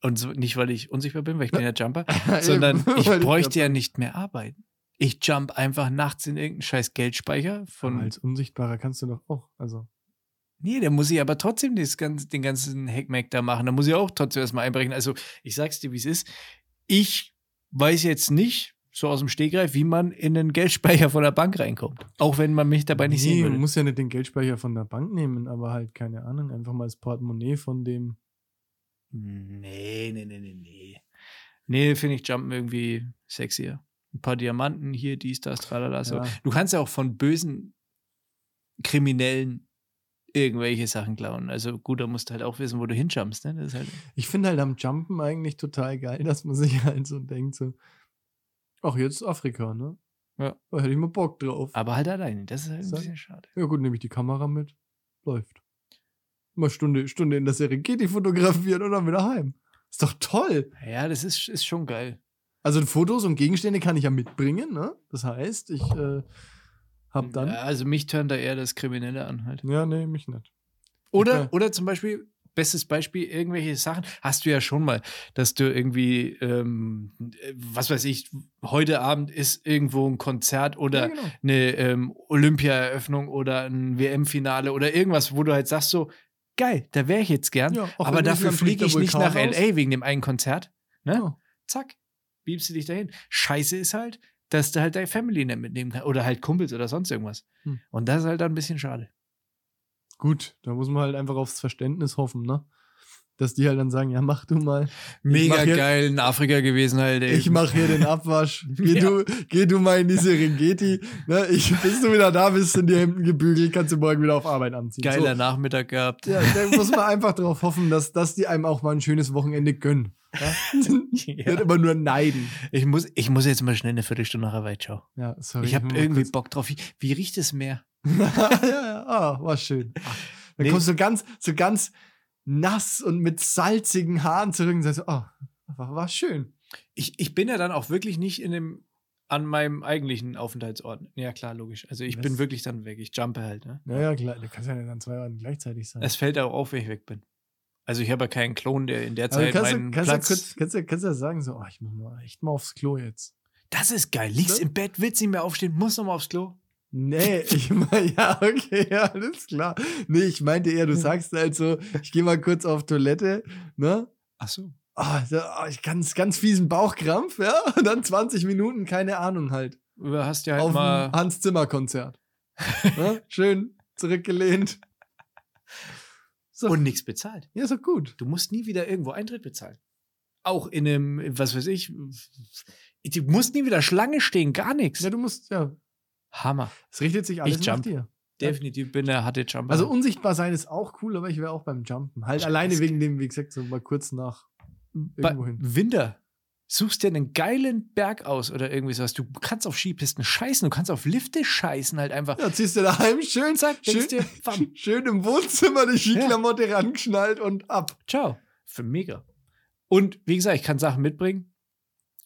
Und so, nicht, weil ich unsichtbar bin, weil ich bin ja Jumper, sondern ich bräuchte ja nicht mehr arbeiten. Ich jump einfach nachts in irgendeinen scheiß Geldspeicher Aber von. als Unsichtbarer kannst du doch auch. Also. Nee, da muss ich aber trotzdem ganze, den ganzen Hackmack da machen. Da muss ich auch trotzdem erstmal einbrechen. Also, ich sag's dir, wie es ist. Ich weiß jetzt nicht, so aus dem Stegreif, wie man in den Geldspeicher von der Bank reinkommt. Auch wenn man mich dabei nicht nee, sehen man würde. muss ja nicht den Geldspeicher von der Bank nehmen, aber halt, keine Ahnung, einfach mal das Portemonnaie von dem. Nee, nee, nee, nee, nee. Nee, finde ich Jumpen irgendwie sexier. Ein paar Diamanten hier, dies, das, tralala. So. Ja. Du kannst ja auch von bösen Kriminellen irgendwelche Sachen klauen. Also gut, da musst du halt auch wissen, wo du hinjumpst. Ne? Das ist halt, Ich finde halt am Jumpen eigentlich total geil, dass man sich halt so denkt, so, ach, jetzt Afrika, ne? Ja. Da hätte ich mal Bock drauf. aber halt alleine. Das ist halt ein Sag- bisschen schade. Ja gut, nehme ich die Kamera mit. Läuft. Mal Stunde, Stunde in der Serengeti fotografieren und dann wieder heim. Ist doch toll. Ja, das ist, ist schon geil. Also Fotos und Gegenstände kann ich ja mitbringen, ne? Das heißt, ich äh, hab dann. Ja, also mich tönt da eher das Kriminelle an halt. Ja, nee, mich nicht. Oder, Ja. oder zum Beispiel, bestes Beispiel, irgendwelche Sachen hast du ja schon mal, dass du irgendwie, ähm, äh, was weiß ich, heute Abend ist irgendwo ein Konzert oder ja, genau. eine ähm, Olympia-Eröffnung oder ein WM-Finale oder irgendwas, wo du halt sagst so, geil, da wäre ich jetzt gern, Ja, aber dafür fliege ich nicht nach Vulkan aus. L.A. wegen dem einen Konzert. Ne? Ja. Zack, beamst du dich dahin. Scheiße ist halt, dass du halt deine Family nicht mitnehmen kannst oder halt Kumpels oder sonst irgendwas. Hm. Und das ist halt dann ein bisschen schade. Gut, da muss man halt einfach aufs Verständnis hoffen, ne? Dass die halt dann sagen, ja, mach du mal. Mega hier- geil in Afrika gewesen halt. Ey. Ich mach hier den Abwasch. Geh, Ja. du, geh du mal in die Serengeti. Ne? Ich, bis du wieder da bist, sind die Hemden gebügelt, kannst du morgen wieder auf Arbeit anziehen. Geiler Nachmittag gehabt. So, ja, da muss man einfach darauf hoffen, dass, dass die einem auch mal ein schönes Wochenende gönnen. Ja? Ja. Nicht immer nur neiden. Ich, muss, ich muss jetzt mal schnell eine Viertelstunde nach Arbeit schauen. Ja, sorry. Ich habe irgendwie kurz- Bock drauf. Wie, wie riecht das Meer? ja, ja, ah, war schön. Dann Nee. kommst du ganz, so ganz nass und mit salzigen Haaren zurück und sagst, oh, war, war schön. Ich, ich bin ja dann auch wirklich nicht in dem, an meinem eigentlichen Aufenthaltsort. Ja, klar, logisch. Also ich Was? bin wirklich dann weg. Ich jumpe halt. Ne? Naja, klar, du kannst ja nicht an zwei Orten gleichzeitig sein. Es fällt auch auf, wenn ich weg bin. Also ich habe ja keinen Klon, der in der Zeit kannst, du, meinen kannst, du Platz... kurz, kannst, du, kannst du ja sagen, so, oh, ich muss mal echt mal aufs Klo jetzt. das ist geil. Liegst Ne? im Bett, willst nicht mehr aufstehen, musst noch mal aufs Klo. Nee, ich meine, ja, okay, ja, alles klar. Nee, ich meinte eher, du sagst halt so, ich gehe mal kurz auf Toilette, ne? Ach so. Ah, ich ganz, ganz fiesen Bauchkrampf, ja. Und dann 20 Minuten, keine Ahnung halt. Du hast ja halt Auf mal. dem Hans Zimmer Konzert. ja, schön zurückgelehnt. So. Und nichts bezahlt. ja, ist doch gut. Du musst nie wieder irgendwo Eintritt bezahlen. Auch in einem, was weiß ich, du musst nie wieder Schlange stehen, gar nichts. Ja, du musst, ja, Hammer. es richtet sich alles Ich nach jump. dir. Definitiv bin der harte Jumper. Also unsichtbar sein ist auch cool, aber ich wäre auch beim Jumpen. Halt alleine wegen dem, wie gesagt, so mal kurz nach irgendwo hin. Winter. Suchst dir einen geilen Berg aus oder irgendwie sowas. Du kannst auf Skipisten scheißen, du kannst auf Lifte scheißen halt einfach. Ja, ziehst du daheim schön, Zack, schön, dir, bam. schön im Wohnzimmer die Skiklamotte rangeschnallt und ab. Ciao. Für mega. Und wie gesagt, ich kann Sachen mitbringen.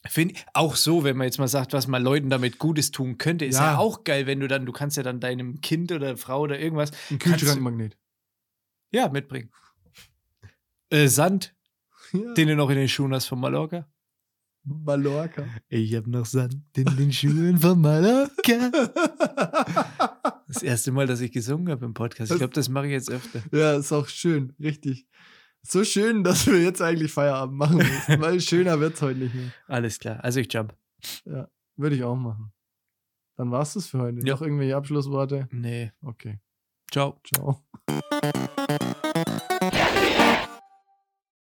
Find, auch so, wenn man jetzt mal sagt, was man Leuten damit Gutes tun könnte, ist ja. Ja. auch geil, wenn du dann, du kannst ja dann deinem Kind oder Frau oder irgendwas, Ein Kühlschrankmagnet. ja, mitbringen. Äh, Sand, Ja. den du noch in den Schuhen hast von Mallorca. Mallorca. Ich hab noch Sand in den Schuhen von Mallorca. Das erste Mal, dass ich gesungen habe im Podcast. Ich glaube, das mache ich jetzt öfter. ja, ist auch schön, richtig. So schön, dass wir jetzt eigentlich Feierabend machen müssen, weil schöner wird's heute nicht mehr. Alles klar. Also ich jump. Würde ich auch machen. Dann war's das für heute. Ja. Noch irgendwelche Abschlussworte? Nee. Okay. Ciao. Ciao.